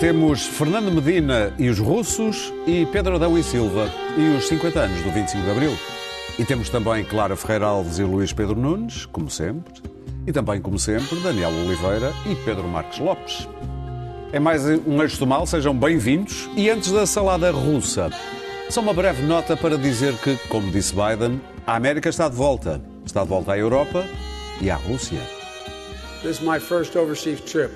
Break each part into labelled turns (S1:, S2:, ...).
S1: Temos Fernando Medina e os russos e Pedro Adão e Silva e os 50 anos do 25 de Abril. E temos também Clara Ferreira Alves e Luís Pedro Nunes, como sempre. E também, como sempre, Daniel Oliveira e Pedro Marques Lopes. É mais um Eixo do Mal, sejam bem-vindos. E antes da salada russa, só uma breve nota para dizer que, como disse Biden, a América está de volta. Está de volta à Europa e à Rússia.
S2: This is my first overseas trip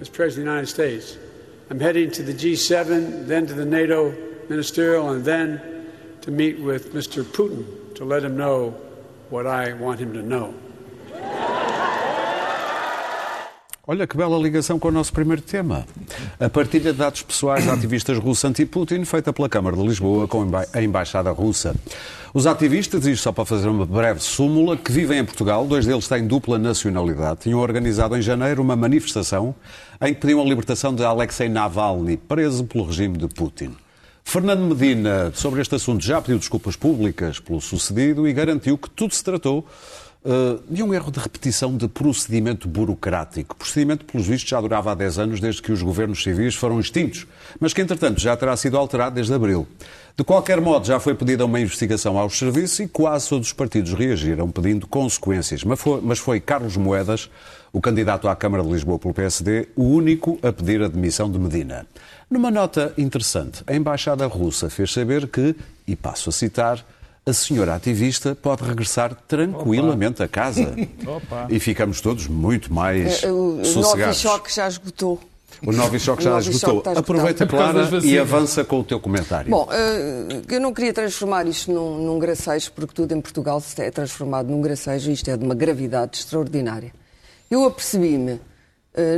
S2: as President of the United States. I'm heading to the G7, then to the NATO ministerial, and then to meet with Mr. Putin to let him know what I want him to know.
S1: Olha que bela ligação com o nosso primeiro tema. A partilha de dados pessoais de ativistas russos anti-Putin, feita pela Câmara de Lisboa com a Embaixada Russa. Os ativistas, isto só para fazer uma breve súmula, que vivem em Portugal, dois deles têm dupla nacionalidade, tinham organizado em janeiro uma manifestação em que pediam a libertação de Alexei Navalny, preso pelo regime de Putin. Fernando Medina, sobre este assunto, já pediu desculpas públicas pelo sucedido e garantiu que tudo se tratou de um erro de repetição de procedimento burocrático. Procedimento, pelos vistos, já durava há 10 anos desde que os governos civis foram extintos, mas que, entretanto, já terá sido alterado desde abril. De qualquer modo, já foi pedida uma investigação aos serviços e quase todos os partidos reagiram pedindo consequências. Mas foi, mas foi Carlos Moedas, o candidato à Câmara de Lisboa pelo PSD, o único a pedir a demissão de Medina. Numa nota interessante, a Embaixada Russa fez saber que, e passo a citar, a senhora ativista pode regressar tranquilamente Opa. a casa. Opa. E ficamos todos muito mais uh, o, sossegados.
S3: O Choque já esgotou.
S1: O Novichok já esgotou. Aproveita, Clara, e avança com o teu comentário.
S3: Bom, uh, eu não queria transformar isto num, num gracejo, porque tudo em Portugal se é transformado num gracejo e isto é de uma gravidade extraordinária. Eu apercebi-me, uh,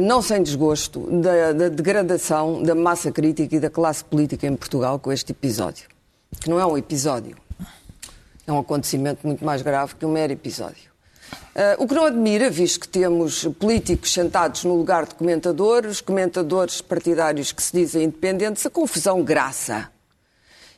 S3: não sem desgosto, da, da degradação da massa crítica e da classe política em Portugal com este episódio. Que não é um episódio, é um acontecimento muito mais grave que um mero episódio. Uh, o que não admira, visto que temos políticos sentados no lugar de comentadores, comentadores partidários que se dizem independentes, a confusão graça.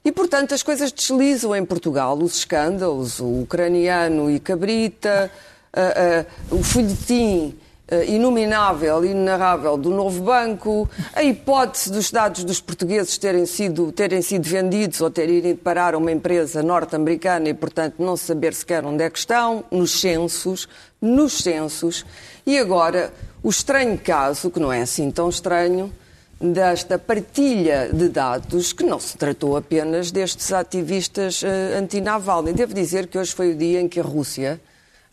S3: E, portanto, as coisas deslizam em Portugal, os escândalos, o ucraniano e cabrita, uh, uh, o folhetim inominável, inenarrável do novo banco, a hipótese dos dados dos portugueses terem sido, terem sido vendidos ou terem ido parar a uma empresa norte-americana e, portanto, não saber sequer onde é que estão, nos censos, nos censos, e agora o estranho caso, que não é assim tão estranho, desta partilha de dados, que não se tratou apenas destes ativistas uh, anti-Navalny. Devo dizer que hoje foi o dia em que a Rússia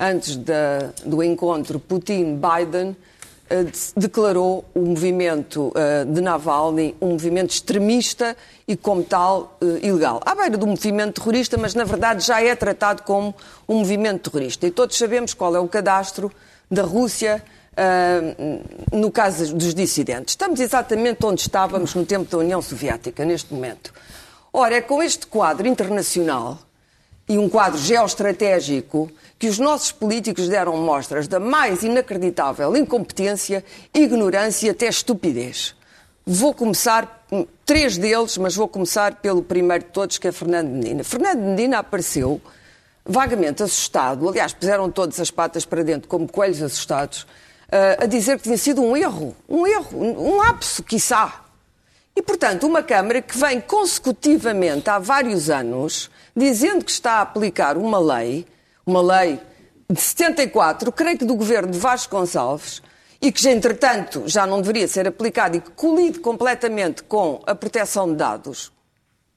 S3: antes da, do encontro Putin-Biden, eh, declarou o movimento eh, de Navalny um movimento extremista e, como tal, eh, ilegal. À beira do movimento terrorista, mas na verdade já é tratado como um movimento terrorista. E todos sabemos qual é o cadastro da Rússia no caso dos dissidentes. Estamos exatamente onde estávamos no tempo da União Soviética, neste momento. Ora, é com este quadro internacional e um quadro geoestratégico que os nossos políticos deram mostras da mais inacreditável incompetência, ignorância e até estupidez. Vou começar, hum, três deles, mas vou começar pelo primeiro de todos, que é Fernando Medina. Fernando Medina apareceu vagamente assustado, aliás, puseram todas as patas para dentro como coelhos assustados, eh, a dizer que tinha sido um erro, um erro, um lapso, quiçá. E, portanto, uma Câmara que vem consecutivamente há vários anos dizendo que está a aplicar uma lei uma lei de 74, creio que do governo de Vasco Gonçalves, e que, entretanto, já não deveria ser aplicado e que colide completamente com a proteção de dados,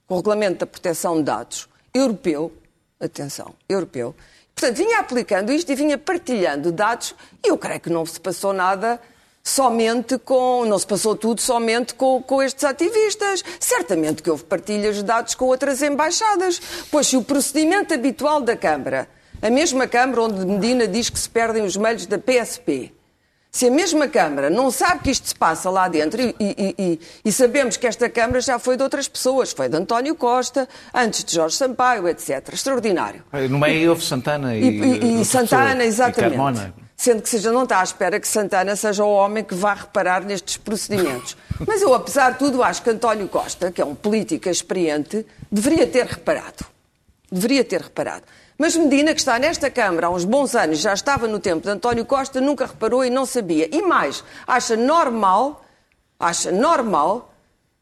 S3: com o regulamento da proteção de dados europeu, atenção, europeu, portanto, vinha aplicando isto e vinha partilhando dados, e eu creio que não se passou nada somente com. Não se passou tudo somente com, com estes ativistas. Certamente que houve partilhas de dados com outras embaixadas. Pois se o procedimento habitual da Câmara a mesma Câmara onde Medina diz que se perdem os meios da PSP. Se a mesma Câmara não sabe que isto se passa lá dentro, e, e, e, e, sabemos que esta Câmara já foi de outras pessoas, foi de António Costa, antes de Jorge Sampaio, etc. Extraordinário.
S4: No meio houve Santana e,
S3: e Santana, exatamente. Sendo que seja, não está à espera que Santana seja o homem que vá reparar nestes procedimentos. Mas eu, apesar de tudo, acho que António Costa, que é um político experiente, deveria ter reparado. Deveria ter reparado. Mas Medina, que está nesta Câmara há uns bons anos, já estava no tempo de António Costa, nunca reparou e não sabia. E mais, acha normal acha normal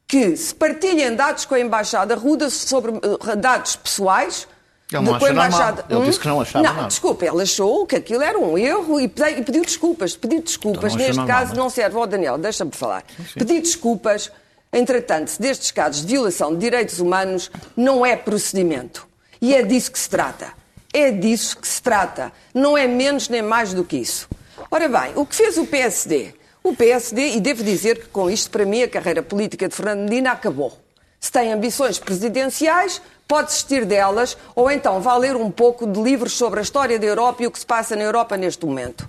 S3: que se partilhem dados com a Embaixada Ruda sobre uh, dados pessoais
S4: ele não embaixada... Ele disse que não achava
S3: não,
S4: nada.
S3: desculpa, ele achou que aquilo era um erro e pediu desculpas. Pediu desculpas, então neste caso não serve. Ó oh, Daniel, deixa-me falar. Sim, sim. Pedir desculpas, entretanto, destes casos de violação de direitos humanos não é procedimento. E é disso que se trata. É disso que se trata. Não é menos nem mais do que isso. Ora bem, o que fez o PSD? O PSD, e devo dizer que com isto, para mim, a carreira política de Fernando Medina acabou. Se tem ambições presidenciais, pode desistir delas, ou então vá ler um pouco de livros sobre a história da Europa e o que se passa na Europa neste momento.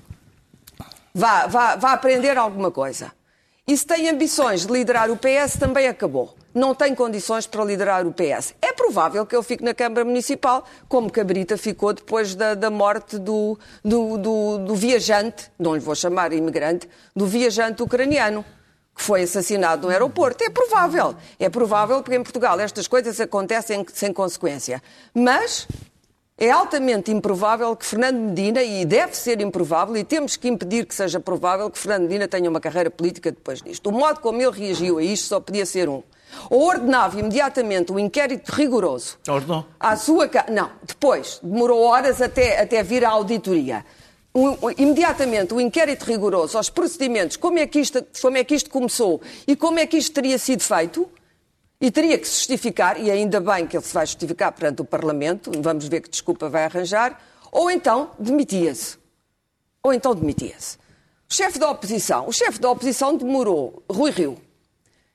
S3: Vá, vá, vá aprender alguma coisa. E se tem ambições de liderar o PS, também acabou. Não tem condições para liderar o PS. É provável que ele fique na Câmara Municipal, como Cabrita ficou depois da, da morte do, do, do, do viajante, não lhe vou chamar imigrante, do viajante ucraniano que foi assassinado no aeroporto. É provável. É provável porque em Portugal estas coisas acontecem sem consequência. Mas é altamente improvável que Fernando Medina, e deve ser improvável, e temos que impedir que seja provável que Fernando Medina tenha uma carreira política depois disto. O modo como ele reagiu a isto só podia ser um. Ou ordenava imediatamente um inquérito rigoroso.
S4: Ordenou?
S3: À sua... Não, depois. Demorou horas até, até vir a auditoria imediatamente o inquérito rigoroso aos procedimentos, como é, que isto, como é que isto começou e como é que isto teria sido feito, e teria que se justificar, e ainda bem que ele se vai justificar perante o Parlamento, vamos ver que desculpa vai arranjar, ou então demitia-se. Ou então demitia-se. O chefe da oposição, o chefe da oposição demorou, Rui Rio,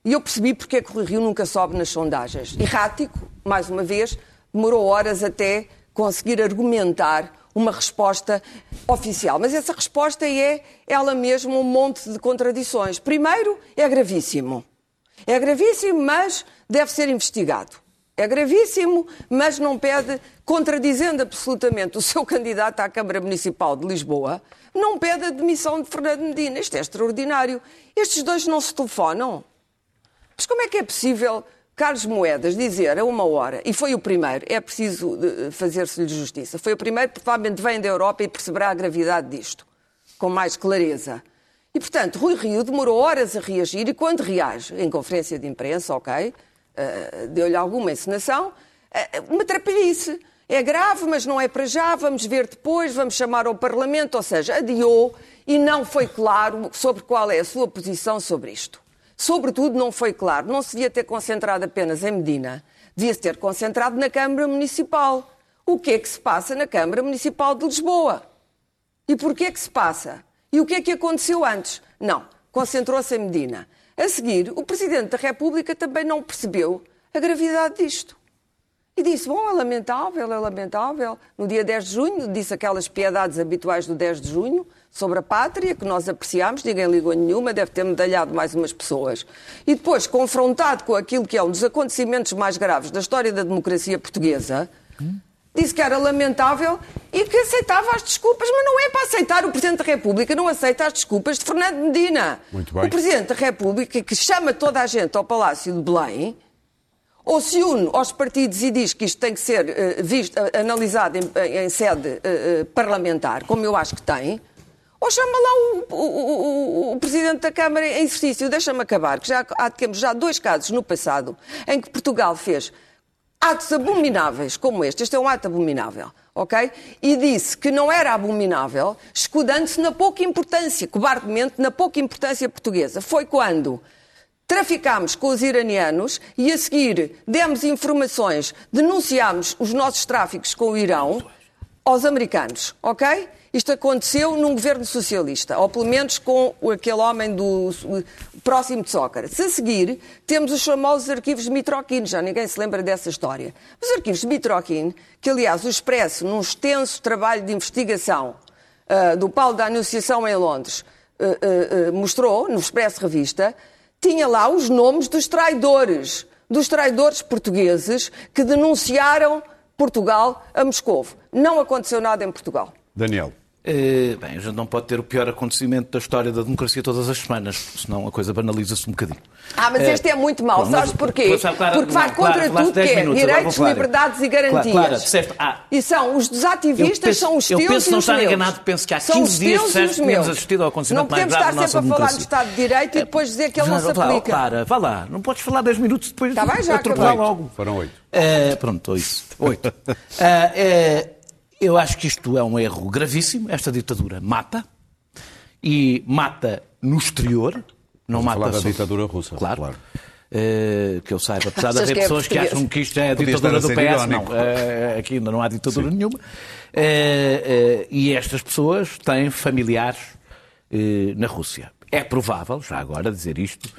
S3: e eu percebi porque é que Rui Rio nunca sobe nas sondagens. Errático, mais uma vez, demorou horas até conseguir argumentar uma resposta oficial. Mas essa resposta é ela mesma um monte de contradições. Primeiro, é gravíssimo. É gravíssimo, mas deve ser investigado. É gravíssimo, mas não pede, contradizendo absolutamente o seu candidato à Câmara Municipal de Lisboa, não pede a demissão de Fernando Medina. Isto é extraordinário. Estes dois não se telefonam. Mas como é que é possível Carlos Moedas dizer a uma hora, e foi o primeiro, é preciso fazer-se-lhe justiça, foi o primeiro, provavelmente vem da Europa e perceberá a gravidade disto, com mais clareza. E, portanto, Rui Rio demorou horas a reagir e quando reage, em conferência de imprensa, ok, uh, deu-lhe alguma encenação, uh, uma trapalhice. É grave, mas não é para já, vamos ver depois, vamos chamar ao Parlamento, ou seja, adiou e não foi claro sobre qual é a sua posição sobre isto. Sobretudo, não foi claro, não se devia ter concentrado apenas em Medina, devia-se ter concentrado na Câmara Municipal. O que é que se passa na Câmara Municipal de Lisboa? E porquê é que se passa? E o que é que aconteceu antes? Não, concentrou-se em Medina. A seguir, o Presidente da República também não percebeu a gravidade disto. E disse: Bom, é lamentável, é lamentável. No dia 10 de junho, disse aquelas piedades habituais do 10 de junho, sobre a pátria, que nós apreciámos, ninguém ligou nenhuma, deve ter medalhado mais umas pessoas. E depois, confrontado com aquilo que é um dos acontecimentos mais graves da história da democracia portuguesa, disse que era lamentável e que aceitava as desculpas, mas não é para aceitar. O Presidente da República não aceita as desculpas de Fernando Medina.
S1: Muito bem.
S3: O Presidente da República, que chama toda a gente ao Palácio de Belém, ou se une aos partidos e diz que isto tem que ser uh, visto, uh, analisado em, em sede uh, parlamentar, como eu acho que tem, ou chama lá o, o, o, o, Presidente da Câmara em exercício. Deixa-me acabar, que já há, temos já dois casos no passado em que Portugal fez atos abomináveis como este. Este é um ato abominável, ok? E disse que não era abominável, escudando-se na pouca importância, cobardemente, na pouca importância portuguesa. Foi quando traficámos com os iranianos e a seguir demos informações, denunciámos os nossos tráficos com o Irão aos americanos, ok? Isto aconteceu num governo socialista, ou pelo menos com aquele homem do, próximo de Sócrates. A seguir, temos os famosos arquivos de Mitroquin, já ninguém se lembra dessa história. Os arquivos de Mitroquin, que aliás o Expresso, num extenso trabalho de investigação uh, do Paulo da Anunciação em Londres, uh, uh, mostrou, no Expresso Revista, tinha lá os nomes dos traidores, dos traidores portugueses que denunciaram Portugal a Moscou. Não aconteceu nada em Portugal.
S1: Daniel.
S5: Uh, bem, a gente não pode ter o pior acontecimento da história da democracia todas as semanas, senão a coisa banaliza-se um bocadinho.
S3: Ah, mas este uh, é muito mau, bom, sabes porquê? Porque vai contra tudo que é minutos, direitos, liberdades e garantias. Clara, disseste, ah, e são os desativistas, penso, são os teus
S5: Eu penso
S3: não
S5: estar enganado, penso que há 15 dias disseste que tínhamos assistido ao acontecimento
S3: mais grave
S5: da nossa
S3: democracia. Não podemos estar sempre a falar do Estado de Direito e depois dizer que ele não se aplica.
S5: Clara, vá lá, não podes falar 10 minutos depois
S3: Está bem, já
S5: atropelar logo.
S1: Foram 8.
S5: Uh, pronto, 8. 8. Eu acho que isto é um erro gravíssimo. Esta ditadura mata. E mata no exterior. Não mata
S1: falar da ditadura russa.
S5: Claro. claro. Uh, que eu saiba, apesar de haver é pessoas que acham que isto é a ditadura do PS, irónico. não, uh, aqui ainda não há ditadura Sim. nenhuma. Uh, e estas pessoas têm familiares na Rússia. É provável, já agora, dizer isto,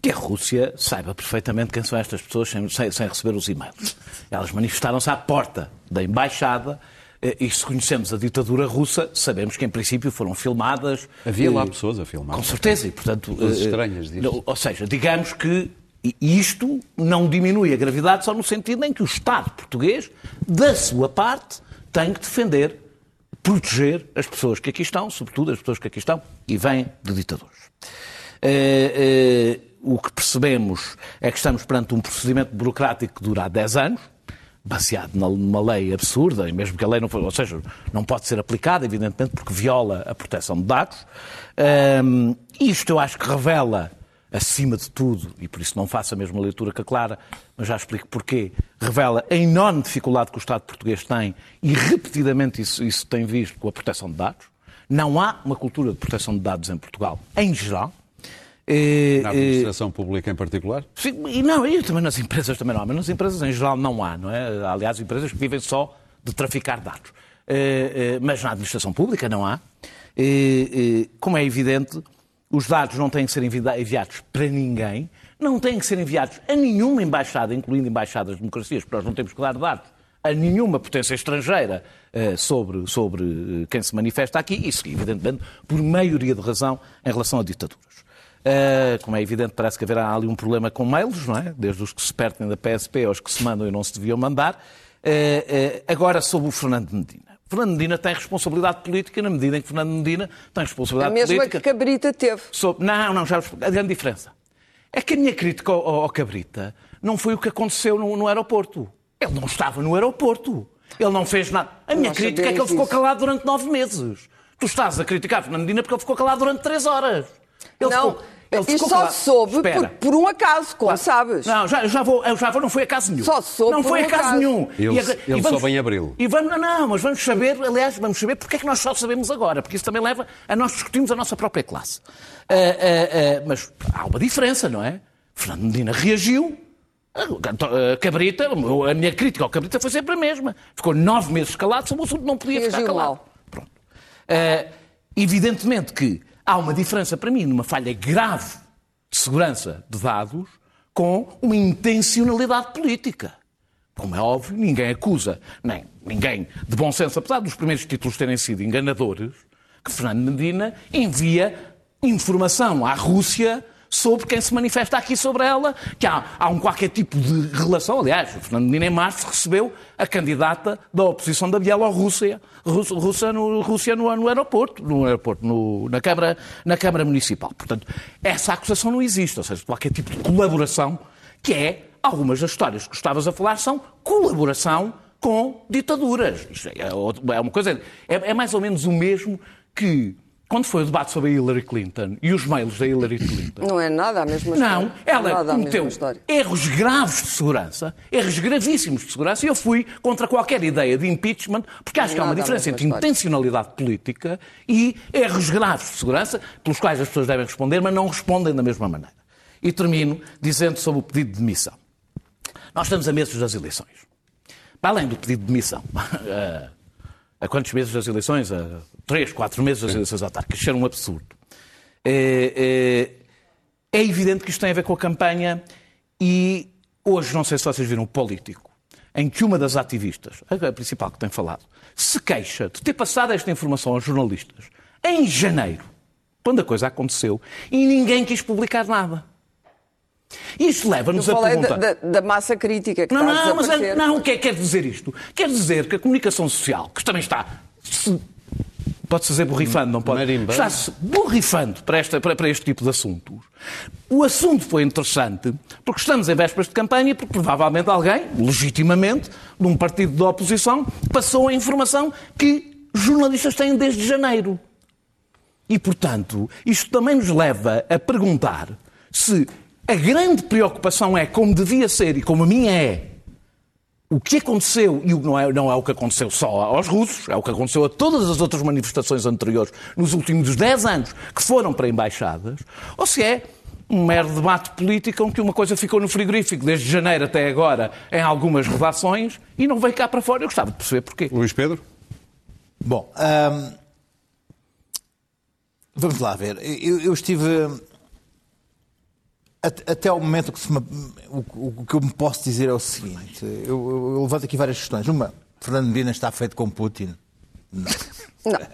S5: que a Rússia saiba perfeitamente quem são estas pessoas sem, sem, sem receber os e-mails. Elas manifestaram-se à porta da embaixada eh, e se conhecemos a ditadura russa, sabemos que em princípio foram filmadas.
S1: Havia lá pessoas a filmar.
S5: Com certeza, e portanto.
S1: Coisas eh, estranhas disso.
S5: Ou seja, digamos que isto não diminui a gravidade só no sentido em que o Estado português, da sua parte, tem que defender, proteger as pessoas que aqui estão, sobretudo as pessoas que aqui estão e vêm de ditadores. Uh, uh, o que percebemos é que estamos perante um procedimento burocrático que dura há 10 anos, baseado numa lei absurda, e mesmo que a lei não for, ou seja, não pode ser aplicada, evidentemente, porque viola a proteção de dados. Um, isto eu acho que revela, acima de tudo, e por isso não faço a mesma leitura que a Clara, mas já explico porquê, revela a enorme dificuldade que o Estado português tem, e repetidamente isso, isso tem visto com a proteção de dados. Não há uma cultura de proteção de dados em Portugal, em geral.
S1: Eh, na administração pública em particular?
S5: Sim, e não, e também nas empresas também não há, mas nas empresas em geral não há, não é? Aliás, empresas que vivem só de traficar dados. Eh, eh, mas na administração pública não há. Como é evidente, os dados não têm que ser enviados para ninguém, não têm que ser enviados a nenhuma embaixada, incluindo embaixadas de democracias, porque nós não temos que dar dados a nenhuma potência estrangeira sobre, sobre quem se manifesta aqui, isso evidentemente por maioria de razão em relação a ditaduras. Uh, como é evidente, parece que haverá ali um problema com mails, não é? Desde os que se pertem da PSP aos que se mandam e não se deviam mandar. Uh, uh, agora, sobre o Fernando Medina. Fernando Medina tem responsabilidade política na medida em que Fernando Medina tem responsabilidade política.
S3: A mesma
S5: política.
S3: que Cabrita teve.
S5: Não, não, já a grande diferença. É que a minha crítica ao, ao Cabrita não foi o que aconteceu no, no, aeroporto. Ele não estava no aeroporto. Ele não fez nada. A minha crítica é que ele ficou calado durante nove meses. Tu estás a criticar Fernando Medina porque ele ficou calado durante três horas.
S3: Ele não, ficou... Ele e só soube por, por, um acaso, como claro. sabes.
S5: Não, já, já, vou, já vou, não foi acaso nenhum.
S3: Só soube
S5: Não foi
S3: um
S5: acaso,
S3: acaso
S5: nenhum.
S1: Ele, e, ele e vamos, só vem em abril.
S5: E vamos, não, não, mas vamos saber, aliás, vamos saber porque é que nós só sabemos agora, porque isso também leva a nós discutirmos a nossa própria classe. Uh, uh, uh, mas há uma diferença, não é? Fernando Medina reagiu, Cabrita, a minha crítica ao Cabrita foi sempre a mesma. Ficou nove meses calado sobre o assunto, não podia
S3: Reagiu
S5: ficar calado.
S3: Mal.
S5: Pronto. evidentemente que há uma diferença para mim, numa falha grave de segurança de dados com uma intencionalidade política. Como é óbvio, ninguém acusa, nem ninguém de bom senso, apesar dos primeiros títulos terem sido enganadores, que Fernando Medina envia informação à Rússia sobre quem se manifesta aqui sobre ela, que há, há um qualquer tipo de relação. Aliás, o Fernando Medina em março recebeu a candidata da oposição da Bielorrússia Rússia, no, Rússia no, no aeroporto, no aeroporto no, na, Câmara, na Câmara Municipal. Portanto, essa acusação não existe, ou seja, qualquer tipo de colaboração, que é, algumas das histórias que estavas a falar são colaboração com ditaduras. Isto é, é uma coisa, é, é mais ou menos o mesmo que quando foi o debate sobre a Hillary Clinton e os mails da Hillary Clinton.
S3: Não é nada a mesma
S5: história. Não, ela cometeu erros graves de segurança, erros gravíssimos de segurança, e eu fui contra qualquer ideia de impeachment, porque acho que há uma diferença entre história. intencionalidade política e erros graves de segurança, pelos quais as pessoas devem responder, mas não respondem da mesma maneira. E termino dizendo sobre o pedido de demissão. Nós estamos a meses das eleições. Para além do pedido de demissão, eh, a quantos meses das eleições? A três, quatro meses das eleições autárquicas. Isso era um absurdo. É, é, é, evidente que isto tem a ver com a campanha e hoje, não sei se vocês viram o político, em que uma das ativistas, a principal que tem falado, se queixa de ter passado esta informação aos jornalistas em janeiro, quando a coisa aconteceu, e ninguém quis publicar nada. Isto leva-nos a perguntar...
S3: Da, da, massa crítica que
S5: não,
S3: está
S5: não,
S3: a mas
S5: é, Não, o que é que quer dizer isto? Quer dizer que a comunicação social, que também está Pode-se dizer borrifando, não pode? Está-se borrifando para, esta, para, para este tipo de assuntos. O assunto foi interessante porque estamos em vésperas de campanha e porque provavelmente alguém, legitimamente, de um partido da oposição, passou a informação que jornalistas têm desde janeiro. E, portanto, isto também nos leva a perguntar se a grande preocupação é, como devia ser e como a minha é, o que aconteceu, e não é, não é o que aconteceu só aos russos, é o que aconteceu a todas as outras manifestações anteriores nos últimos 10 anos que foram para embaixadas, ou se é um mero debate político em que uma coisa ficou no frigorífico desde janeiro até agora em algumas redações e não veio cá para fora. Eu gostava de perceber porquê.
S1: Luís Pedro?
S6: Bom, hum, vamos lá ver. Eu, eu estive. At- Até ao momento que se me- o, o que eu me posso dizer é o seguinte: eu, eu- eu levanto aqui várias questões. Uma, Fernando Medina está feito com Putin.
S3: Não,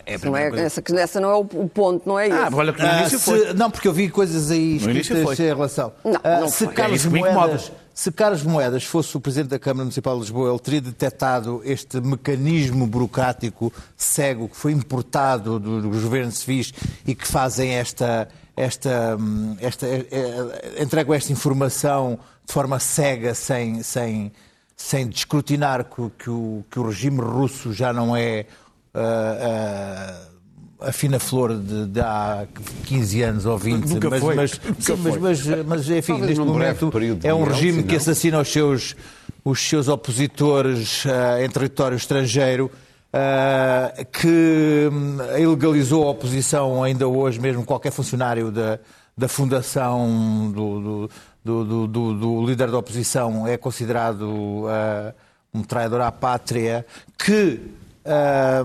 S6: É
S3: isso não é,
S6: primeira coisa.
S3: essa, essa não é o, o ponto, não é esse.
S5: Ah, olha que no
S6: Ah,
S5: início
S6: se-
S5: foi.
S6: Não, porque eu vi coisas aí
S5: No início
S6: escritas
S5: foi.
S6: em relação.
S3: Não,
S6: Ah,
S3: não
S6: se,
S3: foi.
S6: Carlos
S5: É isso.
S6: Moedas, se Carlos Moedas fosse o Presidente da Câmara Municipal de Lisboa, ele teria detectado este mecanismo burocrático cego que foi importado do- dos governos civis e que fazem esta. Esta, hum, esta eh, eh, entregam esta informação de forma cega, sem, sem, sem descrutinar que, o- que o, que o regime russo já não é. ah, ah, a fina flor de, de há 15 anos ou 20,
S1: Nunca
S6: mas,
S1: foi.
S6: mas,
S1: Nunca
S6: mas,
S1: foi.
S6: mas, mas, enfim,
S1: Talvez
S6: neste momento é um regime que assassina os seus, os seus opositores ah, em território estrangeiro, ah, que hum, ilegalizou a oposição ainda hoje, mesmo qualquer funcionário da, da fundação do, do, do, do- líder da oposição é considerado ah, um traidor à pátria, que ah,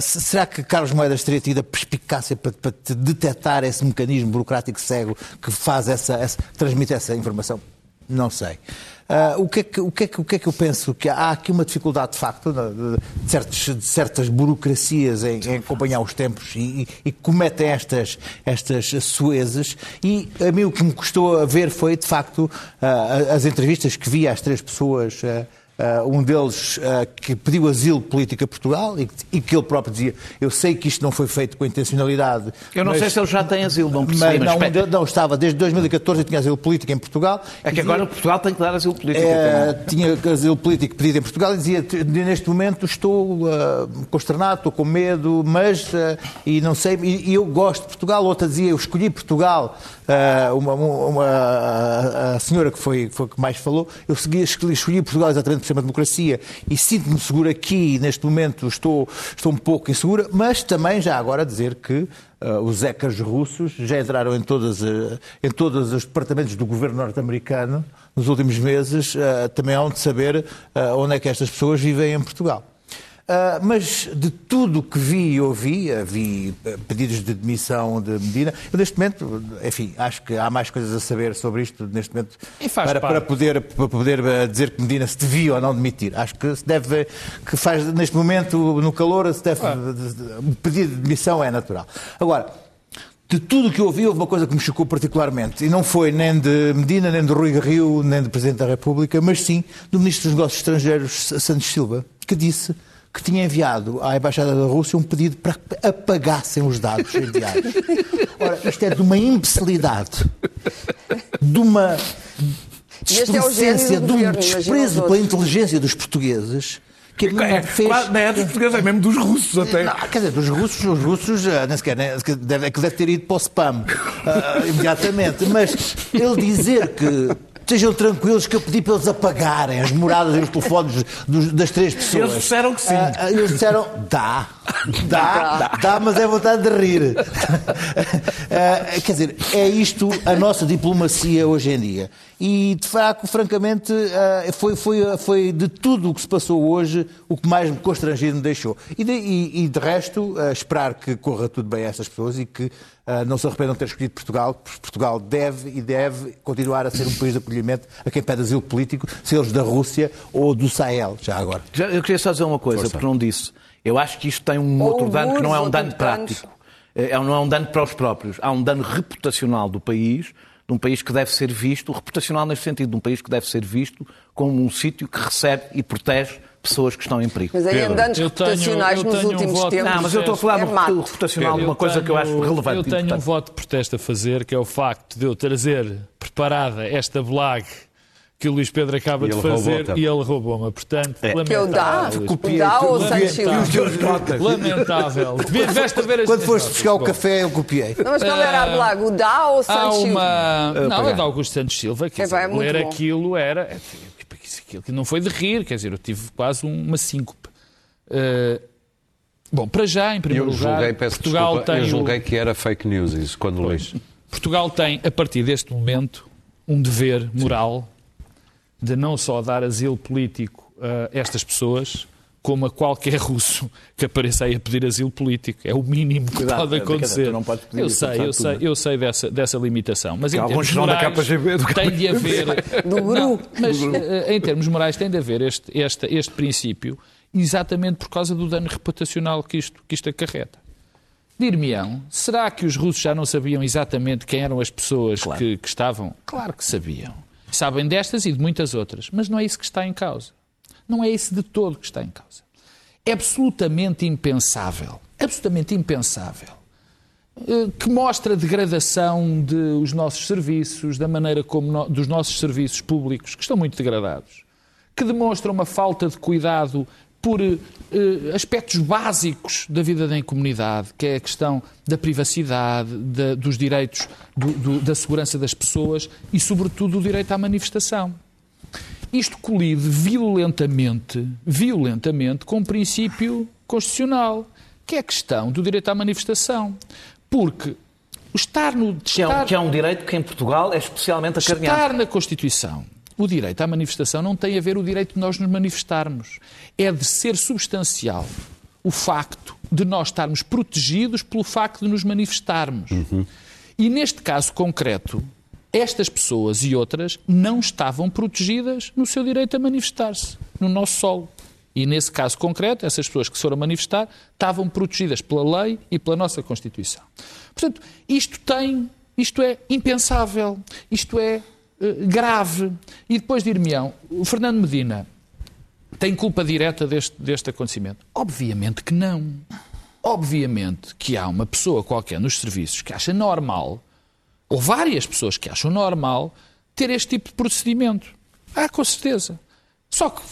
S6: se- será que Carlos Moedas teria tido a perspicácia para, para te detectar esse mecanismo burocrático cego que faz essa, essa- transmite essa informação? Não sei. Ah, o, que é que, o, que é que, o que é que eu penso? Que há aqui uma dificuldade de facto de, certos- de certas burocracias em, em acompanhar os tempos e, e, cometem estas, estas suezes. E a mim o que me custou a ver foi, de facto, ah, as entrevistas que vi às três pessoas. ah, Uh, um deles uh, que pediu asilo político a Portugal e que, e que ele próprio dizia: Eu sei que isto não foi feito com intencionalidade.
S5: Eu não
S6: mas-
S5: sei se ele já tem asilo, não percebi,
S6: mas
S5: mas
S6: não, não, estava desde 2014 e tinha asilo político em Portugal.
S5: É que
S6: E
S5: agora
S6: dizia-
S5: Portugal tem que dar asilo político.
S6: é, tinha asilo político pedido em Portugal e dizia neste momento estou ah, consternado, estou com medo, mas e não sei, e, e eu gosto de Portugal. Outra dizia eu escolhi Portugal. Ah, uma, uma- a, senhora que foi, foi que mais falou, eu segui, escolhi, Portugal exatamente por ser uma democracia e sinto-me seguro aqui. Neste momento estou, estou um pouco insegura, mas também já agora dizer que ah, os ecas russos já entraram em todas, ah, em todos os departamentos do governo norte-americano nos últimos meses, ah, também há de saber onde é que estas pessoas vivem em Portugal. Ah, mas de tudo o que vi e ouvi, ah, vi ah, pedidos de demissão de Medina, eu neste momento, enfim, acho que há mais coisas a saber sobre isto neste momento para, para poder, para poder ah, dizer que Medina se devia ou não demitir. Acho que se deve, que faz neste momento, no calor, se deve, o pedido de demissão é natural. Agora, de tudo o que eu ouvi, houve uma coisa que me chocou particularmente. E não foi nem de Medina, nem de Rui Rio, nem do Presidente da República, mas sim do Ministro dos Negócios Estrangeiros, Santos Silva, que disse que tinha enviado à Embaixada da Rússia um pedido para que apagassem os dados enviados. Ora, isto é de uma imbecilidade, de uma
S3: é
S6: displicência,
S3: do
S6: de um desprezo pela inteligência dos portugueses, que a
S5: É,
S6: fez...
S5: quase- não é dos portugueses, é mesmo dos russos até.
S6: Não, quer dizer, dos russos, os russos, ah, nem sequer, nem deve, aquilo deve ter ido para o spam ah, imediatamente. Mas ele dizer que estejam tranquilos que eu pedi para eles apagarem as moradas e os telefones dos- das três pessoas.
S5: Eles disseram que sim.
S6: Ah, ah, eles disseram, dá, dá, dá, mas é vontade de rir. Ah, quer dizer, é isto a nossa diplomacia hoje em dia. E, de facto, francamente, ah, foi, foi, foi de tudo o que se passou hoje o que mais me constrangido me deixou. E de, e- e, de resto, ah, esperar que corra tudo bem a estas pessoas e que ah, não se arrependam de ter escolhido Portugal, porque Portugal deve e deve continuar a ser um país de acolhimento a quem pede asilo político, se eles da Rússia ou do Sahel, já agora.
S5: Já- Eu queria só dizer uma coisa,
S1: Força.
S5: porque não disse. Eu acho que isto tem um
S3: Ou
S5: outro dano que não é um dano prático. É, não é um dano para os próprios. Há um dano reputacional do país, de um país que deve ser visto, reputacional neste sentido, de um país que deve ser visto como um sítio que recebe e protege
S6: pessoas que estão em perigo.
S3: Mas aí
S7: tenho-
S3: reputacionais nos
S7: tenho um
S3: últimos
S7: voto-
S3: tempos.
S6: Não, mas eu estou a falar
S3: é
S6: do reputacional, de uma coisa que eu acho
S7: tenho-
S6: relevante.
S7: Eu tenho um voto de protesto a fazer, que é o facto de eu trazer preparada esta blague que o Luís Pedro acaba de fazer e ele roubou-me. Portanto,
S6: É.
S3: Que é o dá,
S7: lamentável.
S3: O dá ou o Santos
S7: Lamentável.
S3: Silva?
S7: Lamentável. Deveste ver as
S6: Quando foste
S7: notas.
S6: buscar o café, eu copiei.
S3: Não, mas qual era a blaga? O dá ou o
S7: Há
S3: Santos Silva?
S7: uma. Não, é de Augusto Santos Silva. Quer
S3: É,
S7: dizer,
S3: é
S7: ler
S3: bom.
S7: aquilo era. é, Aquilo que não foi de rir, quer dizer, eu tive quase uma síncope. Uh, bom, para já, em primeiro
S1: Eu
S7: lugar,
S1: julguei, peço
S7: Portugal
S1: desculpa,
S7: tem.
S1: eu
S7: o-
S1: julguei que era fake news isso, quando li.
S7: Portugal tem, a partir deste momento, um dever moral de não só dar asilo político a estas pessoas, como a qualquer russo que apareça aí a pedir asilo político. É o mínimo que
S6: Cuidado,
S7: pode
S6: dizer,
S7: acontecer.
S6: não podes pedir
S7: eu sei, eu
S6: de
S7: sei,
S6: tudo.
S7: eu sei dessa, dessa limitação. Mas em
S6: alguns
S7: termos
S6: serão da
S7: morais,
S6: KGB, do
S7: tem de haver...
S3: Do Guru.
S7: Não, mas eh, em termos morais tem de haver este, este, este princípio exatamente por causa do dano reputacional que isto, que isto acarreta. Dir-me-ão, será que os russos já não sabiam exatamente quem eram as pessoas que, que estavam? Claro que sabiam. Sabem destas e de muitas outras, mas não é isso que está em causa. Não é isso de todo que está em causa. É absolutamente impensável, absolutamente impensável, eh, que mostra a degradação dos nossos serviços, da maneira como no- dos nossos serviços públicos, que estão muito degradados, que demonstra uma falta de cuidado por eh, aspectos básicos da vida da comunidade, que é a questão da privacidade, da- dos direitos, do- do- da segurança das pessoas e, sobretudo, o direito à manifestação. Isto colide violentamente, violentamente com o princípio constitucional, que é a questão do direito à manifestação. Porque estar no.
S5: Que é, um,
S7: estar-
S5: que é um direito que em Portugal é especialmente acarinhado.
S7: Estar na Constituição, o direito à manifestação não tem a ver o direito de nós nos manifestarmos. É de ser substancial o facto de nós estarmos protegidos pelo facto de nos manifestarmos. E neste caso concreto, estas pessoas e outras não estavam protegidas no seu direito a manifestar-se, no nosso solo. E nesse caso concreto, essas pessoas que se foram manifestar estavam protegidas pela lei e pela nossa Constituição. Portanto, isto tem, isto é impensável, isto é grave. E depois dir-me-ão, o Fernando Medina tem culpa direta deste, deste acontecimento? Obviamente que não. Obviamente que há uma pessoa qualquer nos serviços que acha normal, ou várias pessoas que acham normal, ter este tipo de procedimento. Ah, com certeza. Só que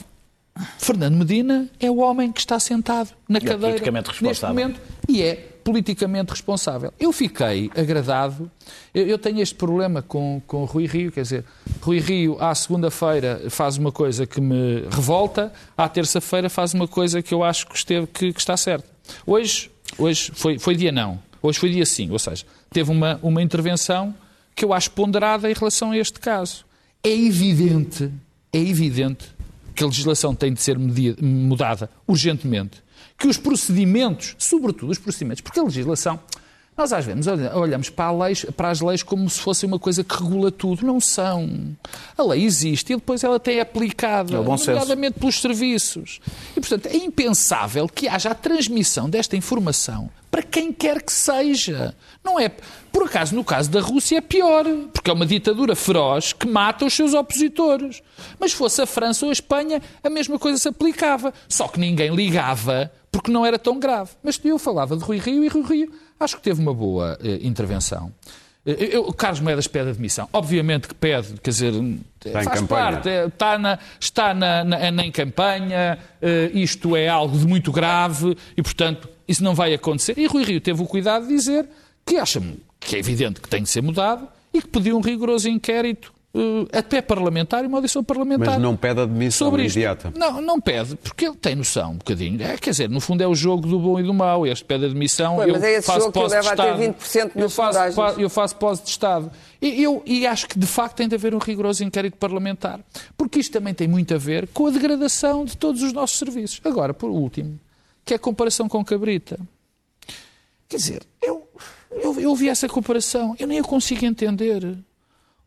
S7: Fernando Medina é o homem que está sentado na cadeira
S5: politicamente
S7: neste momento e é politicamente responsável. Eu fiquei agradado, eu, eu tenho este problema com, com Rui Rio, quer dizer, Rui Rio à segunda-feira faz uma coisa que me revolta, à terça-feira faz uma coisa que eu acho que, esteve, que, que está certa. Hoje, hoje foi, foi dia não, hoje foi dia sim, ou seja, teve uma, uma intervenção que eu acho ponderada em relação a este caso. É evidente, é evidente que a legislação tem de ser medi- mudada urgentemente, que os procedimentos, sobretudo os procedimentos, porque a legislação, nós às vezes olha- olhamos para, leis- para as leis como se fosse uma coisa que regula tudo. Não são. A lei existe e depois ela tem aplicada,
S5: É bom senso.
S7: nomeadamente pelos serviços. E, portanto, é impensável que haja a transmissão desta informação para quem quer que seja. Não é. Por acaso, no caso da Rússia é pior, porque é uma ditadura feroz que mata os seus opositores. Mas fosse a França ou a Espanha, a mesma coisa se aplicava. Só que ninguém ligava porque não era tão grave. Mas eu falava de Rui Rio e Rui Rio acho que teve uma boa eh, intervenção. Eh, eu- Carlos Moedas pede admissão. Obviamente que pede, quer dizer,
S1: Está
S7: faz
S1: campanha.
S7: parte, é, está, na, está na, na- na- em campanha, eh, isto é algo de muito grave e, portanto, isso não vai acontecer. E Rui Rio teve o cuidado de dizer que acha que é evidente que tem de ser mudado e que pediu um rigoroso inquérito, eh, até parlamentar, e uma audição parlamentar.
S1: Mas não pede admissão
S7: sobre isto.
S1: imediata.
S7: Não, não pede, porque ele tem noção um bocadinho. É, quer dizer, no fundo é o jogo do bom e do mau. Este pede admissão,
S3: Ué,
S7: eu
S3: mas é esse
S7: faço
S3: jogo que leva
S7: de
S3: a ter
S7: Estado.
S3: 20% nas
S7: eu faço, eu faço pose de Estado. E, eu, e acho que, de facto, tem de haver um rigoroso inquérito parlamentar. Porque isto também tem muito a ver com a degradação de todos os nossos serviços. Agora, por último, que é a comparação com Cabrita. Quer dizer, eu, eu, eu vi essa comparação, eu nem a consigo entender.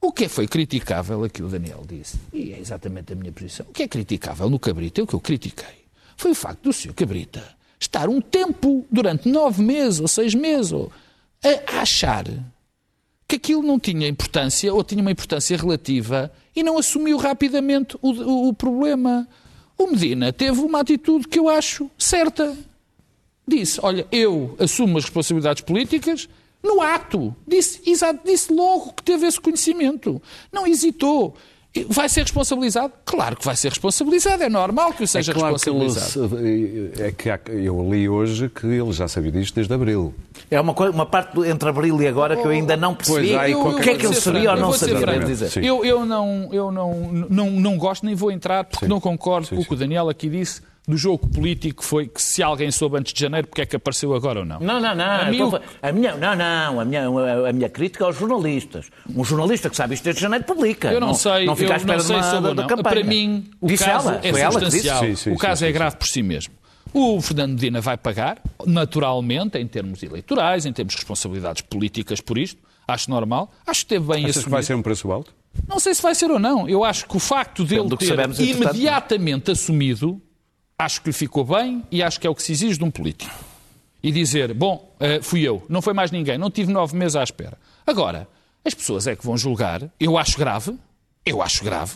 S7: O que foi criticável, aqui o Daniel disse, e é exatamente a minha posição, o que é criticável no Cabrita, é o que eu critiquei, foi o facto do Sr. Cabrita estar um tempo, durante nove meses ou seis meses, ou, a achar que aquilo não tinha importância ou tinha uma importância relativa e não assumiu rapidamente o, o- o problema. O Medina teve uma atitude que eu acho certa. Disse: Olha, eu assumo as responsabilidades políticas no ato. Disse, exato, disse logo que teve esse conhecimento. Não hesitou. Vai ser responsabilizado? Claro que vai ser responsabilizado. É normal que o seja
S1: é claro
S7: responsabilizado.
S1: Que ele, é que há- eu li hoje que ele já sabia disto desde abril.
S5: É uma, coisa, uma parte do- entre abril e agora que eu ainda não percebi.
S1: Pois,
S5: o que é que ele sabia
S7: franco,
S5: ou
S7: eu
S5: não sabia.
S1: Sim.
S7: Eu, eu, não, eu não, não, não gosto nem vou entrar porque não concordo com o que o Daniel aqui disse do jogo político foi que se alguém soube antes de janeiro porque é que apareceu agora ou não.
S5: Não, não, não.
S7: A mim
S5: Então, a minha, não, não. A minha, a minha crítica aos jornalistas. Um jornalista que sabe isto desde janeiro publica.
S7: Eu não, sei,
S5: Não fica à espera
S7: não sei
S5: de uma,
S7: sobre
S5: da
S7: não.
S5: campanha.
S7: Para mim, o
S5: Disse
S7: caso
S5: ela,
S7: é
S5: foi ela que disse.
S7: substancial.
S1: Sim, sim,
S7: o caso
S1: sim,
S7: é
S1: sim,
S7: grave por si mesmo. O Fernando Medina vai pagar, naturalmente, em termos eleitorais, em termos de responsabilidades políticas por isto. Acho normal. Acho que teve bem
S1: Achas que vai ser um preço alto?
S7: Não sei se vai ser ou não. Eu acho que o facto dele ter
S5: sabemos,
S7: imediatamente assumido, acho que lhe ficou bem e acho que é o que se exige de um político. E dizer, bom, eh, fui eu, não foi mais ninguém, não tive nove meses à espera. Agora, as pessoas é que vão julgar, eu acho grave, eu acho grave,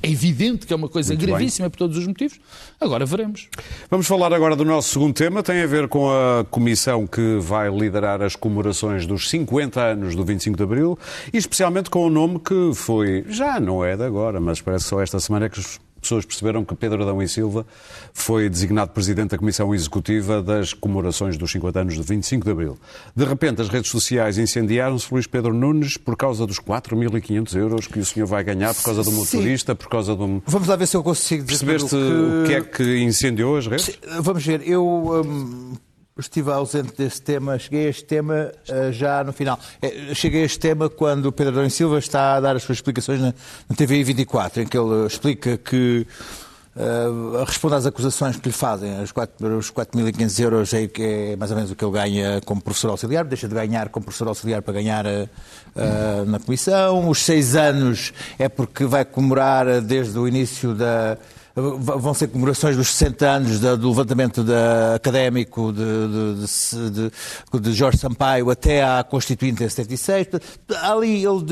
S7: é evidente que é uma coisa
S1: Muito bem.
S7: gravíssima por todos os motivos, agora veremos.
S1: Vamos falar agora do nosso segundo tema, tem a ver com a comissão que vai liderar as comemorações dos 50 anos do 25 de Abril e especialmente com o nome que foi, já não é de agora, mas parece só esta semana que as pessoas perceberam que Pedro Adão e Silva foi designado Presidente da Comissão Executiva das comemorações dos 50 anos do 25 de Abril. De repente as redes sociais incendiaram-se Luís Pedro Nunes por causa dos 4.500 euros que o senhor vai ganhar por causa do motorista, por causa de um...
S6: Vamos lá ver se eu consigo dizer
S1: Percebeste
S6: tudo
S1: o que é que incendiou as redes?
S6: Vamos ver, eu hum, estive ausente desse tema, cheguei a este tema eh, já no final. Eh, cheguei a este tema quando o Pedro Adão Silva está a dar as suas explicações na, na TVI 24, em que ele explica que eh, responde às acusações que lhe fazem. Os 4 os 4.500 euros é, é mais ou menos o que ele ganha como professor auxiliar, deixa de ganhar como professor auxiliar para ganhar eh, na comissão. Os seis anos é porque vai comemorar desde o início da vão ser comemorações dos 60 anos do levantamento da- académico de, de- de- de- Jorge Sampaio até à Constituinte em 76. Portanto, Ali ele,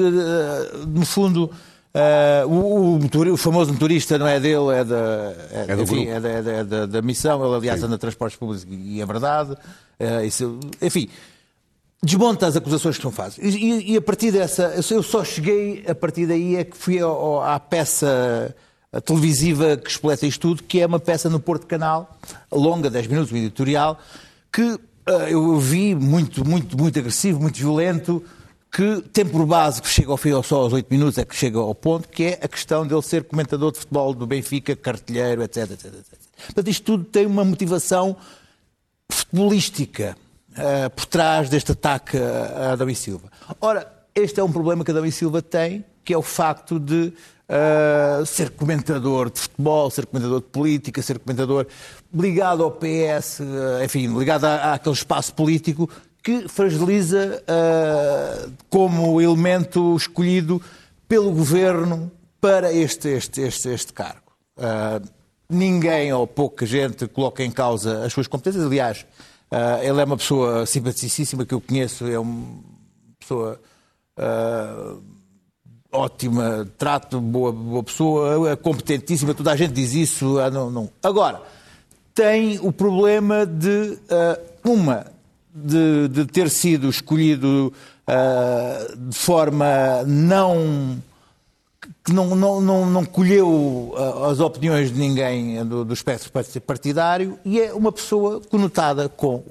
S6: no fundo, eh, o, o motor- o famoso motorista não é dele, é da,
S1: É do
S6: enfim, é da, é da- é da- da missão. Ele, aliás, anda de transportes públicos e é verdade. Eh, isso- enfim, desmonta as acusações que são fazem. E, e- e a partir dessa, eu só cheguei a partir daí é que fui ao- ao- à peça televisiva que expleta isto tudo, que é uma peça no Porto Canal, longa, 10 minutos, um editorial, que ah, eu vi muito, muito, muito agressivo, muito violento, que tem por base que chega ao fim só aos 8 minutos, é que chega ao ponto, que é a questão dele ser comentador de futebol do Benfica, cartilheiro, etc, etc, etc. Portanto, isto tudo tem uma motivação futebolística eh, por trás deste ataque a, a Adão e Silva. Ora, este é um problema que Adão e Silva tem, que é o facto de eh, ser comentador de futebol, ser comentador de política, ser comentador ligado ao PS, eh, enfim, ligado àquele espaço político que fragiliza eh, como elemento escolhido pelo governo para este, este, este, este cargo. Uh, ninguém ou pouca gente coloca em causa as suas competências. Aliás, uh, ele é uma pessoa simpaticíssima que eu conheço, é uma pessoa uh, ótima, trato, boa, boa pessoa, é competentíssima, toda a gente diz isso. ah, não, não. Agora, tem o problema de, uh, uma, de, de ter sido escolhido uh, de forma não que não, não, não, não colheu uh, as opiniões de ninguém do, do espectro partidário e é uma pessoa conotada com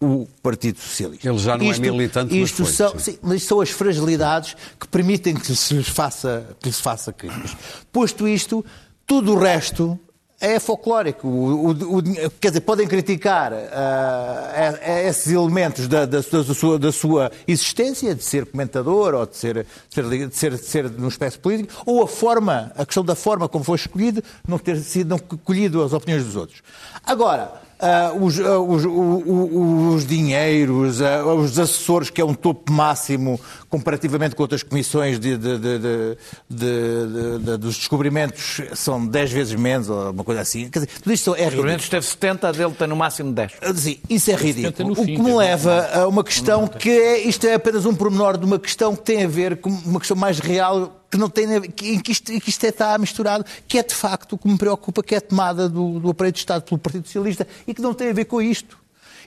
S6: o Partido Socialista.
S1: Ele já não é militante, mas
S6: isto
S1: foi,
S6: são,
S1: sim.
S6: sim, mas isto são as fragilidades que permitem que se lhes faça, que lhes faça críticas. Posto isto, tudo o resto é folclórico. O, o- o- quer dizer, podem criticar é- é esses elementos da, da sua- da sua, da sua existência, de ser comentador ou de ser, de ser, de ser, de ser num espécie político, ou a forma, a questão da forma como foi escolhido, não ter sido não colhido as opiniões dos outros. Agora, ah, os, ah, os- o- o- os dinheiros, ah, os assessores, que é um topo máximo comparativamente com outras comissões de- de- de- de- de- de- dos descobrimentos, são 10 vezes menos, ou uma coisa assim. Quer dizer, tudo isto é ridículo.
S5: Governo teve 70, a dele tem no máximo 10.
S6: Sim, isso é ridículo. O que me leva a uma questão que é, isto é apenas um pormenor de uma questão que tem a ver com uma questão mais real que não tem a que, em que isto, que isto está misturado, que é de facto o que me preocupa, que é a tomada do, do aparelho de Estado pelo Partido Socialista e que não tem a ver com isto.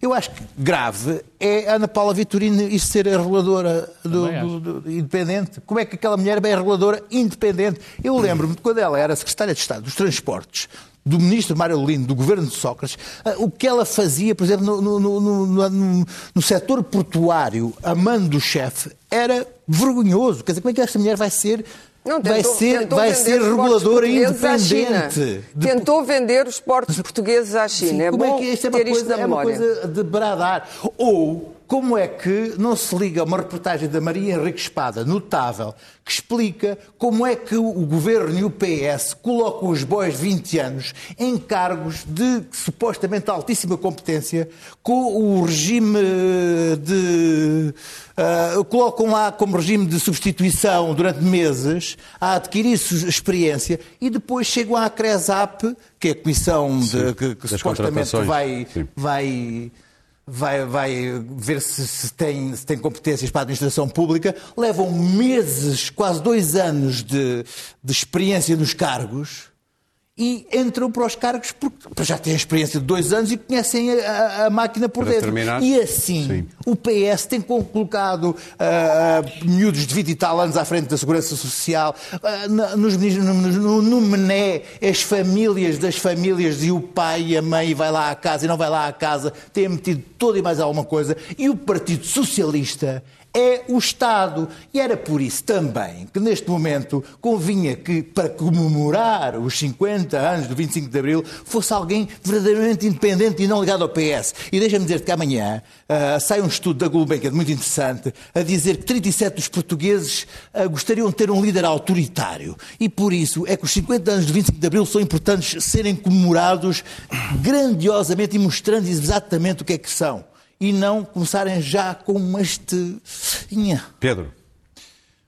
S6: Eu acho que grave é a Ana Paula Vitorino isso ser a reguladora do,
S7: acho.
S6: do- do- independente. Como é que aquela mulher é reguladora independente? Eu lembro-me de quando ela era secretária de Estado dos Transportes, do ministro Mário Lino, do governo de Sócrates, ah, o que ela fazia, por exemplo, no, no, no- no setor portuário, a mando do chefe, era vergonhoso. Quer dizer, como é que esta mulher vai ser,
S3: Não,
S6: vai
S3: tentou-
S6: ser,
S3: tentou
S6: vai ser
S3: os portos
S6: reguladora independente? De-
S3: Tentou vender os portos portugueses à China.
S6: Sim,
S3: é
S6: como
S3: bom
S6: é que isto é uma, coisa, é uma coisa de bradar? Ou como é que não se liga uma reportagem da Maria Henrique Espada, notável, que explica como é que o governo e o PS colocam os bois de 20 anos em cargos de supostamente altíssima competência, com o regime de. ah, colocam lá como regime de substituição durante meses, a adquirir experiência e depois chegam à CRESAP, que é a comissão de, que, que supostamente vai,
S1: Sim.
S6: vai, vai, vai ver se, se tem, se tem competências para a administração pública, levam meses, quase dois anos de, de experiência nos cargos e entram para os cargos porque já têm experiência de dois anos e conhecem a, a- máquina por
S1: Para
S6: dentro.
S1: terminar,
S6: E assim,
S1: sim.
S6: o PS tem colocado ah, miúdos de 20 e tal anos à frente da Segurança Social, na- nos, no, no Mené, as famílias das famílias e o pai e a mãe vai lá à casa e não vai lá à casa, têm metido toda e mais alguma coisa, e o Partido Socialista é o Estado. E era por isso também que neste momento convinha que, para comemorar os 50 anos do 25 de Abril, fosse alguém verdadeiramente independente e não ligado ao PS. E deixa-me dizer que amanhã ah, sai um estudo da Gulbenkian muito interessante a dizer que 37 dos portugueses ah, gostariam de ter um líder autoritário. E por isso é que os 50 anos do 25 de Abril são importantes serem comemorados grandiosamente e mostrando exatamente o que é que são. E não começarem já com este. Inha.
S1: Pedro,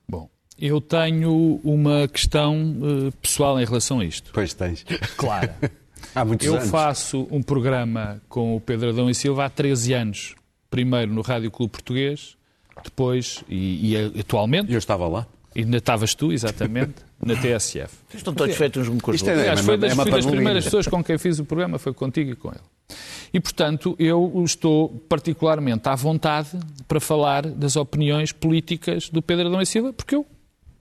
S7: Bom, eu tenho uma questão eh, pessoal em relação a isto.
S1: pois tens.
S7: Claro.
S1: Há muitos
S7: Eu
S1: anos.
S7: faço um programa com o Pedro Adão e Silva há 13 anos. Primeiro no Rádio Clube Português, depois, e, e atualmente,
S1: eu estava lá.
S7: Ainda estavas tu, exatamente, na TSF.
S5: Estão todos feitos uns com os
S1: Isto é-
S5: outros.
S7: Aliás, foi das,
S1: é
S7: fui das primeiras pessoas com quem fiz o programa, foi contigo e com ele. E, portanto, eu estou particularmente à vontade para falar das opiniões políticas do Pedro Adão e Silva, porque eu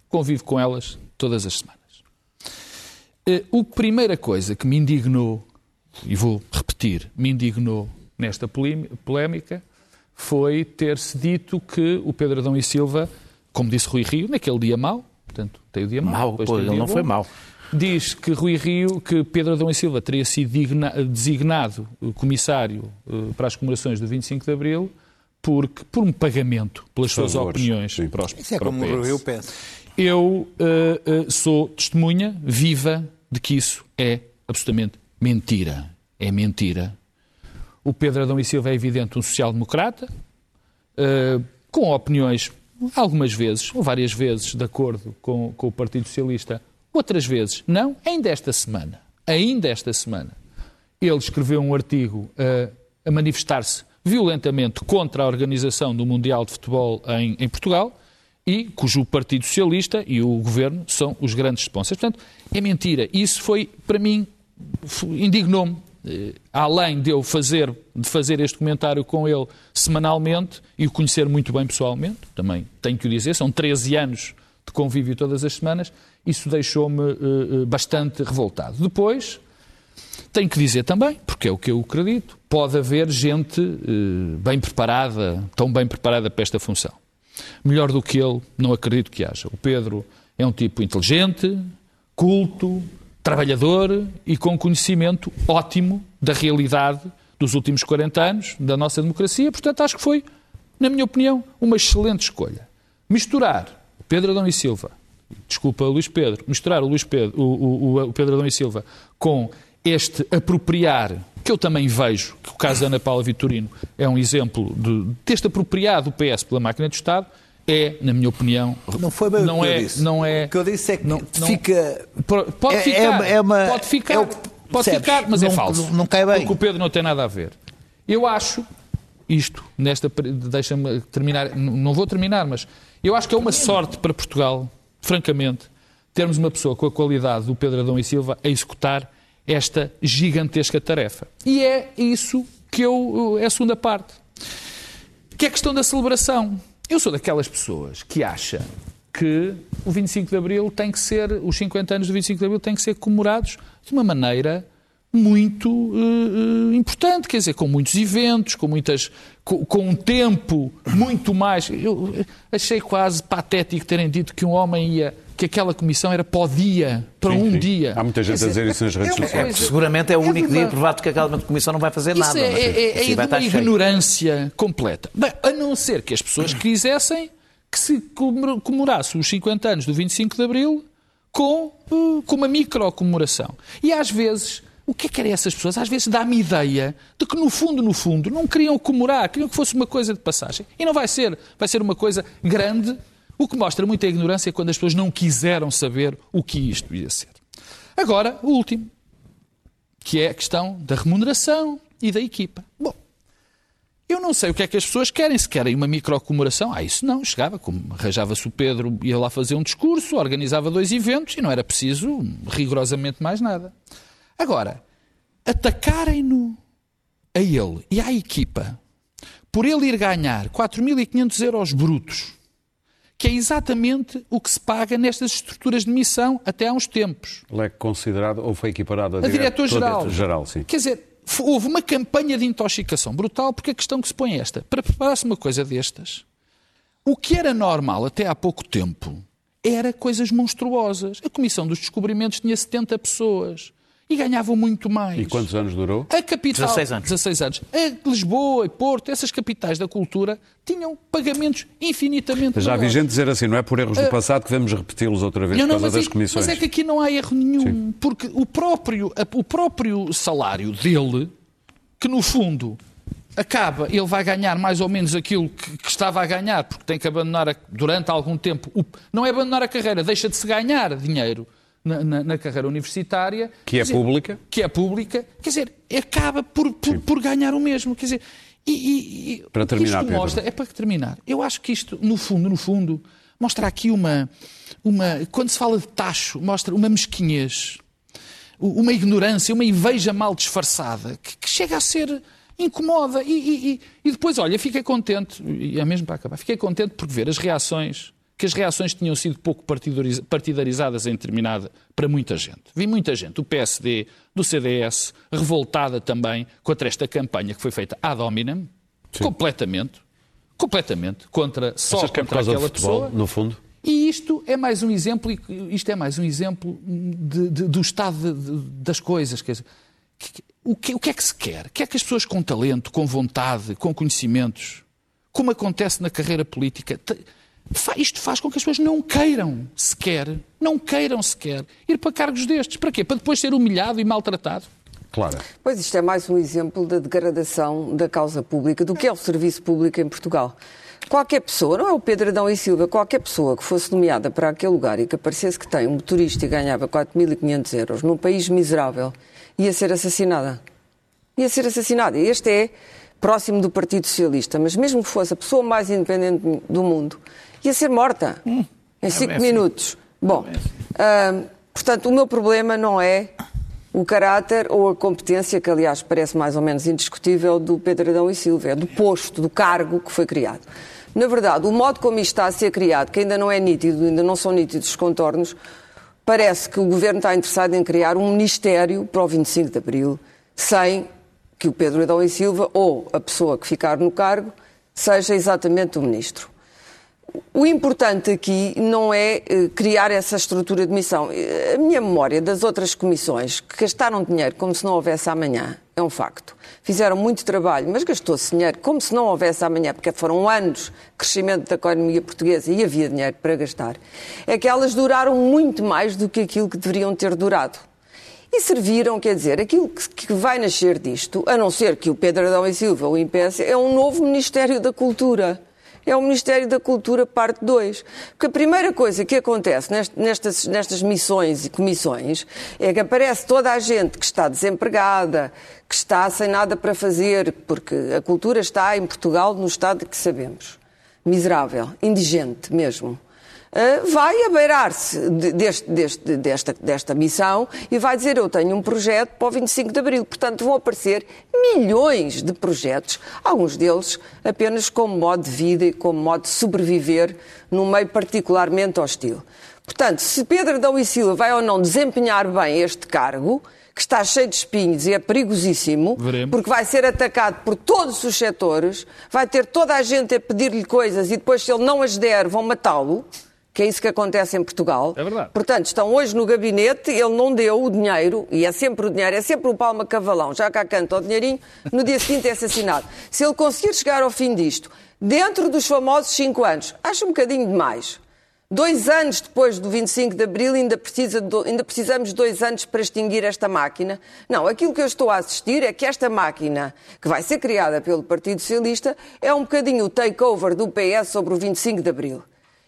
S7: convivo com elas todas as semanas. Eh, A primeira coisa que me indignou, e vou repetir, me indignou nesta polém- polémica, foi ter-se dito que o Pedro Adão e Silva, como disse Rui Rio, naquele dia mau, portanto, tem o dia mau.
S5: Mau, pô,
S7: o
S5: ele não foi
S7: bom,
S5: mau.
S7: Diz que Rui Rio, que Pedro Adão e Silva teria sido designado eh, comissário eh, para as comemorações do 25 de Abril porque, por um pagamento pelas suas
S1: Favores,
S7: opiniões
S1: sim.
S7: para, os,
S6: Isso é
S7: para o
S6: como
S7: PS.
S6: eu penso.
S7: Eu eh, eh, sou testemunha viva de que isso é absolutamente mentira. É mentira. O Pedro Adão e Silva é evidente um social-democrata, eh, com opiniões, algumas vezes, ou várias vezes, de acordo com, com o Partido Socialista, outras vezes não. Ainda esta semana, ainda esta semana, ele escreveu um artigo eh, a manifestar-se violentamente contra a organização do Mundial de Futebol em, em Portugal e cujo Partido Socialista e o Governo são os grandes sponsors. Portanto, é mentira. Isso foi, para mim, indignou-me. Eh, Além de eu fazer, de fazer este comentário com ele semanalmente e o conhecer muito bem pessoalmente, também tenho que o dizer, são 13 anos de convívio todas as semanas, isso deixou-me eh, eh, bastante revoltado. Depois, tenho que dizer também, porque é o que eu acredito, pode haver gente bem preparada, tão bem preparada para esta função. Melhor do que ele, não acredito que haja. O Pedro é um tipo inteligente, culto, trabalhador e com conhecimento ótimo da realidade dos últimos 40 anos da nossa democracia. Portanto, acho que foi, na minha opinião, uma excelente escolha. Misturar Pedro Adão e Silva, desculpa, Luís Pedro, misturar o, Luís Pedro, o, o- o Pedro Adão e Silva com este apropriar, que eu também vejo, que o caso da Ana Paula Vitorino é um exemplo de, deste apropriar do PS pela máquina do Estado, é, na minha opinião,
S6: Não foi bem
S7: não
S6: o que
S7: é,
S6: eu disse.
S7: Não é,
S6: O que eu disse é que
S7: não-
S6: fica.
S7: Pode
S6: É-
S7: ficar,
S6: é- é uma-
S7: pode ficar,
S6: é o
S7: pode
S6: percebes?
S7: ficar, mas é
S6: Não-
S7: falso.
S6: não- não cai bem.
S7: Porque o Pedro não tem nada a ver. Eu acho isto, nesta, deixa-me terminar, não vou terminar, mas eu acho que é uma sorte para Portugal francamente, termos uma pessoa com a qualidade do Pedro Adão e Silva a executar esta gigantesca tarefa. E é isso que eu, é a segunda parte, que é a questão da celebração. Eu sou daquelas pessoas que acha que o 25 de Abril tem que ser, os 50 anos do 25 de Abril têm que ser comemorados de uma maneira muito uh, importante, quer dizer, com muitos eventos, com muitas, com, com, um tempo muito mais. Eu achei quase patético terem dito que um homem ia que aquela comissão era para o dia, para sim, um sim. dia.
S1: Há muita gente dizer, a dizer isso nas redes é sociais.
S5: Seguramente é o é único dia provado que aquela comissão não vai fazer
S7: isso
S5: nada.
S7: É, é, é, é uma ignorância completa. Bem, a não ser que as pessoas quisessem que se comemorasse os 50 anos do 25 de Abril com, uh, com uma micro-comemoração. E às vezes o que é que eram essas pessoas? Às vezes dá-me ideia de que no fundo, no fundo, não queriam comemorar, queriam que fosse uma coisa de passagem. E não vai ser. Vai ser uma coisa grande, o que mostra muita ignorância quando as pessoas não quiseram saber o que isto ia ser. Agora, o último, que é a questão da remuneração e da equipa. Bom, eu não sei o que é que as pessoas querem. Se querem uma microcomemoração, ah, isso não. Chegava, como arranjava-se o Pedro, ia lá fazer um discurso, organizava dois eventos e não era preciso rigorosamente mais nada. Agora, atacarem-no a ele e à equipa por ele ir ganhar 4.500 euros brutos, que é exatamente o que se paga nestas estruturas de missão até há uns tempos.
S1: Ele é considerado, ou foi equiparado a,
S7: a diretor-geral.
S1: Geral, sim.
S7: Quer dizer, houve uma campanha de intoxicação brutal, porque a questão que se põe é esta. Para preparar-se uma coisa destas, o que era normal até há pouco tempo era coisas monstruosas. A Comissão dos Descobrimentos tinha 70 pessoas e ganhavam muito mais.
S1: E quantos anos durou?
S7: A capital,
S5: 16 anos.
S7: 16 anos. A Lisboa e Porto, essas capitais da cultura, tinham pagamentos infinitamente
S1: Já vi gente dizer assim, não é por erros do ah, passado que devemos repeti-los outra vez não, por causa das
S7: é,
S1: comissões.
S7: Mas é que aqui não há erro nenhum, Sim. porque o próprio, o próprio salário dele, que no fundo acaba, ele vai ganhar mais ou menos aquilo que, que estava a ganhar, porque tem que abandonar a, durante algum tempo, o, não é abandonar a carreira, deixa de se ganhar dinheiro na, na, na, carreira universitária.
S1: Que é
S7: dizer,
S1: pública.
S7: Que é pública. Quer dizer, acaba por, por, por ganhar o mesmo. Quer dizer, e, e,
S1: para terminar,
S7: isto mostra, Pedro. é para terminar. Eu acho que isto, no fundo, no fundo, mostra aqui uma, uma quando se fala de tacho, mostra uma mesquinhez, uma ignorância, uma inveja mal disfarçada, que, que chega a ser incomoda. E, e, e, depois, olha, fiquei contente, e é mesmo para acabar, fiquei contente por ver as reações que as reações tinham sido pouco partidarizadas em determinada para muita gente. Vi muita gente, do PSD, do CDS, revoltada também contra esta campanha que foi feita ad hominem, Sim. completamente, completamente, contra só
S1: Achas
S7: contra
S1: que é por causa
S7: aquela
S1: do futebol,
S7: pessoa.
S1: no fundo?
S7: E isto é mais um exemplo, isto é mais um exemplo de, de, do estado de, das coisas. Quer dizer, o, que, o que é que se quer? Quer que as pessoas com talento, com vontade, com conhecimentos, como acontece na carreira política, isto faz com que as pessoas não queiram sequer, não queiram sequer ir para cargos destes. Para quê? Para depois ser humilhado e maltratado?
S1: Claro.
S3: Pois isto é mais um exemplo da degradação da causa pública, do que é o serviço público em Portugal. Qualquer pessoa, não é o Pedro Adão e Silva, qualquer pessoa que fosse nomeada para aquele lugar e que aparecesse que tem um motorista e ganhava 4.500 euros num país miserável, ia ser assassinada. Ia ser assassinada. E este é próximo do Partido Socialista, mas mesmo que fosse a pessoa mais independente do mundo, ia ser morta hum, em cinco é minutos. Bom, uh, portanto, o meu problema não é o caráter ou a competência, que aliás parece mais ou menos indiscutível, do Pedro Adão e Silva, é do posto, do cargo que foi criado. Na verdade, o modo como isto está a ser criado, que ainda não é nítido, ainda não são nítidos os contornos, parece que o Governo está interessado em criar um Ministério para o 25 de Abril, sem que o Pedro Adão e Silva ou a pessoa que ficar no cargo seja exatamente o Ministro. O importante aqui não é eh, criar essa estrutura de missão. A minha memória das outras comissões que gastaram dinheiro como se não houvesse amanhã é um facto. Fizeram muito trabalho, mas gastou-se dinheiro como se não houvesse amanhã, porque foram anos de crescimento da economia portuguesa e havia dinheiro para gastar. É que elas duraram muito mais do que aquilo que deveriam ter durado. E serviram, quer dizer, aquilo que vai nascer disto, a não ser que o Pedro Adão e Silva o impeça, é um novo Ministério da Cultura é o Ministério da Cultura, parte 2. Porque a primeira coisa que acontece nestas, nestas missões e comissões é que aparece toda a gente que está desempregada, que está sem nada para fazer, porque a cultura está em Portugal no estado que sabemos. Miserável, indigente mesmo. Uh, vai abeirar-se de, deste, deste, desta, desta missão e vai dizer eu tenho um projeto para o 25 de Abril. Portanto, vão aparecer milhões de projetos, alguns deles apenas como modo de vida e como modo de sobreviver num meio particularmente hostil. Portanto, se Pedro Adão e Silva vai ou não desempenhar bem este cargo, que está cheio de espinhos e é perigosíssimo,
S7: Veremos.
S3: porque vai ser atacado por todos os setores, vai ter toda a gente a pedir-lhe coisas e depois, se ele não as der, vão matá-lo, que é isso que acontece em Portugal.
S7: É verdade.
S3: Portanto, estão hoje no gabinete, ele não deu o dinheiro, e é sempre o dinheiro, é sempre o palma cavalão, já cá canta o dinheirinho, no dia seguinte é assassinado. Se ele conseguir chegar ao fim disto, dentro dos famosos cinco anos, acho um bocadinho demais. Dois anos depois do 25 de Abril, ainda, precisa ainda precisamos de dois anos para extinguir esta máquina. Não, aquilo que eu estou a assistir é que esta máquina, que vai ser criada pelo Partido Socialista, é um bocadinho o takeover do PS sobre o 25 de Abril.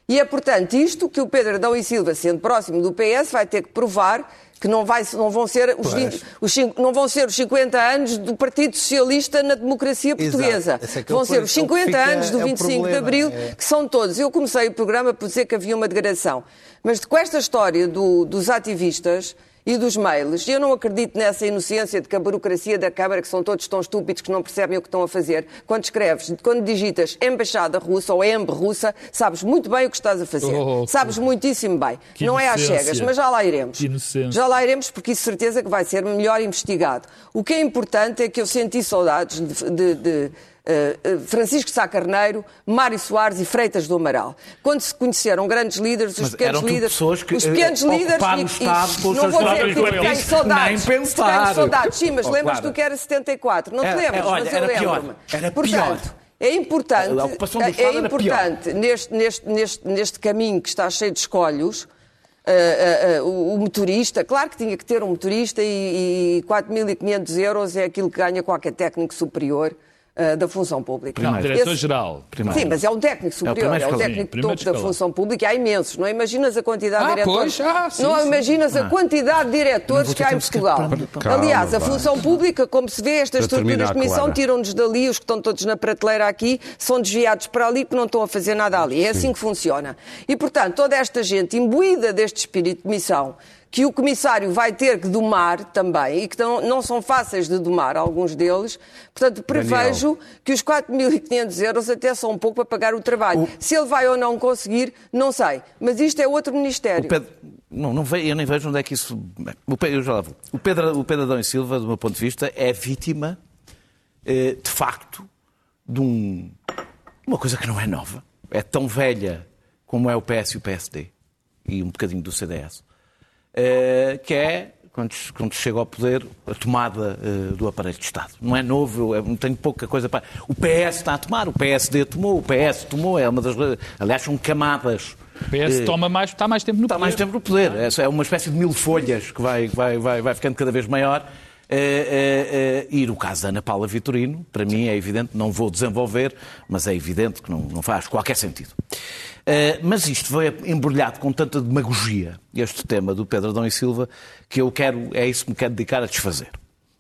S3: E é, portanto, isto que o Pedro Adão e Silva, sendo próximo do PS, vai ter que provar que não, vai, não, vão ser os 20 os não vão ser os 50 anos do Partido Socialista na democracia portuguesa.
S6: É é
S3: vão ser os
S6: é o que
S3: 50
S6: fica-
S3: anos do
S6: é o
S3: 25 de
S6: problema,
S3: Abril,
S6: é.
S3: que são todos. Eu comecei o programa por dizer que havia uma degradação. Mas com esta história do- dos ativistas e dos mails, eu não acredito nessa inocência de que a burocracia da Câmara, que são todos tão estúpidos que não percebem o que estão a fazer. Quando escreves, quando digitas Embaixada Russa ou Emb Russa, sabes muito bem o que estás a fazer.
S7: Oh,
S3: sabes muitíssimo bem.
S7: Que
S3: não é às
S7: inocência.
S3: cegas, mas já lá iremos.
S7: Inocência.
S3: Já lá iremos porque isso certeza que vai ser melhor investigado. O que é importante é que eu senti saudades de, de- de, Francisco Sá Carneiro, Mário Soares e Freitas do Amaral. Quando se conheceram grandes líderes, os
S5: Mas
S3: pequenos líderes,
S5: pessoas que,
S3: os
S5: eh,
S3: pequenos líderes e-
S5: o Estado
S3: e- não vou dizer que tenho saudades.
S5: Nem pensar.
S3: Tenho saudades, sim, mas
S5: Oh,
S3: lembras-te
S5: claro.
S3: do que era 74, não te lembras?
S5: é, olha,
S3: mas eu
S5: era pior.
S3: lembro-me.
S5: Era
S3: Portanto,
S5: pior.
S3: É importante, é
S5: era
S3: importante neste, neste, neste, neste caminho que está cheio de escolhos, ah, ah, o, o motorista, claro que tinha que ter um motorista e, e 4.500 euros é aquilo que ganha qualquer técnico superior ah, da função pública.
S7: Não,
S3: Esse-
S7: diretor-geral.
S5: Primeiro.
S3: Sim, mas é um técnico superior,
S5: primeiro
S3: é, um técnico
S7: primeiro
S3: topo da
S7: escalão.
S3: função pública e há imensos. Não imaginas a quantidade
S7: Ah,
S3: de diretores.
S7: pois, ah, sim,
S3: não
S7: sim.
S3: imaginas a quantidade de diretores que há em Portugal.
S1: Calma,
S3: Aliás, a
S1: vai.
S3: função pública, como se vê, estas
S1: Para terminar,
S3: estruturas de comissão tiram-nos dali, os que estão todos na prateleira aqui são desviados para ali porque não estão a fazer nada ali. É assim que funciona. E, portanto, toda esta gente imbuída deste espírito de missão, que o comissário vai ter que domar também, e que não, são fáceis de domar, alguns deles, portanto, prevejo que os 4.500 euros até são um pouco para pagar o trabalho. Se ele vai ou não conseguir, não sei. Mas isto é outro ministério.
S5: O Pedro, não, não ve- eu nem vejo onde é que isso. O Pedro, eu já lá vou. O Pedro, o Pedro Adão e Silva, do meu ponto de vista, é vítima, eh, de facto, de um- uma coisa que não é nova. É tão velha como é o PS e o PSD. E um bocadinho do CDS. Eh, que é, quando, quando chega ao poder, a tomada eh, do aparelho de Estado. Não é novo, eu, eu tenho pouca coisa para. O PS está a tomar, o PSD tomou, o PS tomou, é uma das. Aliás, são camadas.
S7: O PS
S5: eh,
S7: toma mais, está mais tempo no
S5: Está
S7: poder.
S5: mais tempo no poder. Essa é uma espécie de mil folhas que vai, vai, vai, vai ficando cada vez maior. Eh, e no caso da Ana Paula Vitorino, para mim é evidente, não vou desenvolver, mas é evidente que não, não faz qualquer sentido. Eh, mas isto foi embrulhado com tanta demagogia, este tema do Pedro Adão e Silva, que eu quero, é isso que me quero dedicar a desfazer.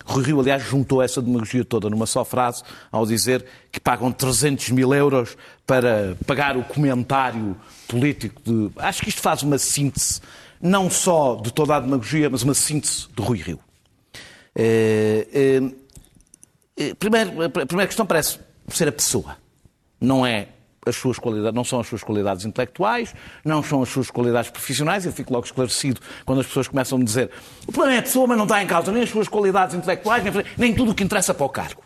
S5: Rui Rio, aliás, juntou essa demagogia toda numa só frase ao dizer que pagam 300 mil euros para pagar o comentário político de. Acho que isto faz uma síntese, não só de toda a demagogia, mas uma síntese de Rui Rio. Eh, eh, eh, primeiro, a primeira questão parece ser a pessoa. Não é as suas qualidades, não são as suas qualidades intelectuais, não são as suas qualidades profissionais. Eu fico logo esclarecido quando as pessoas começam a me dizer o problema é a pessoa, mas não está em causa nem as suas qualidades intelectuais, nem, nem tudo o que interessa para o cargo.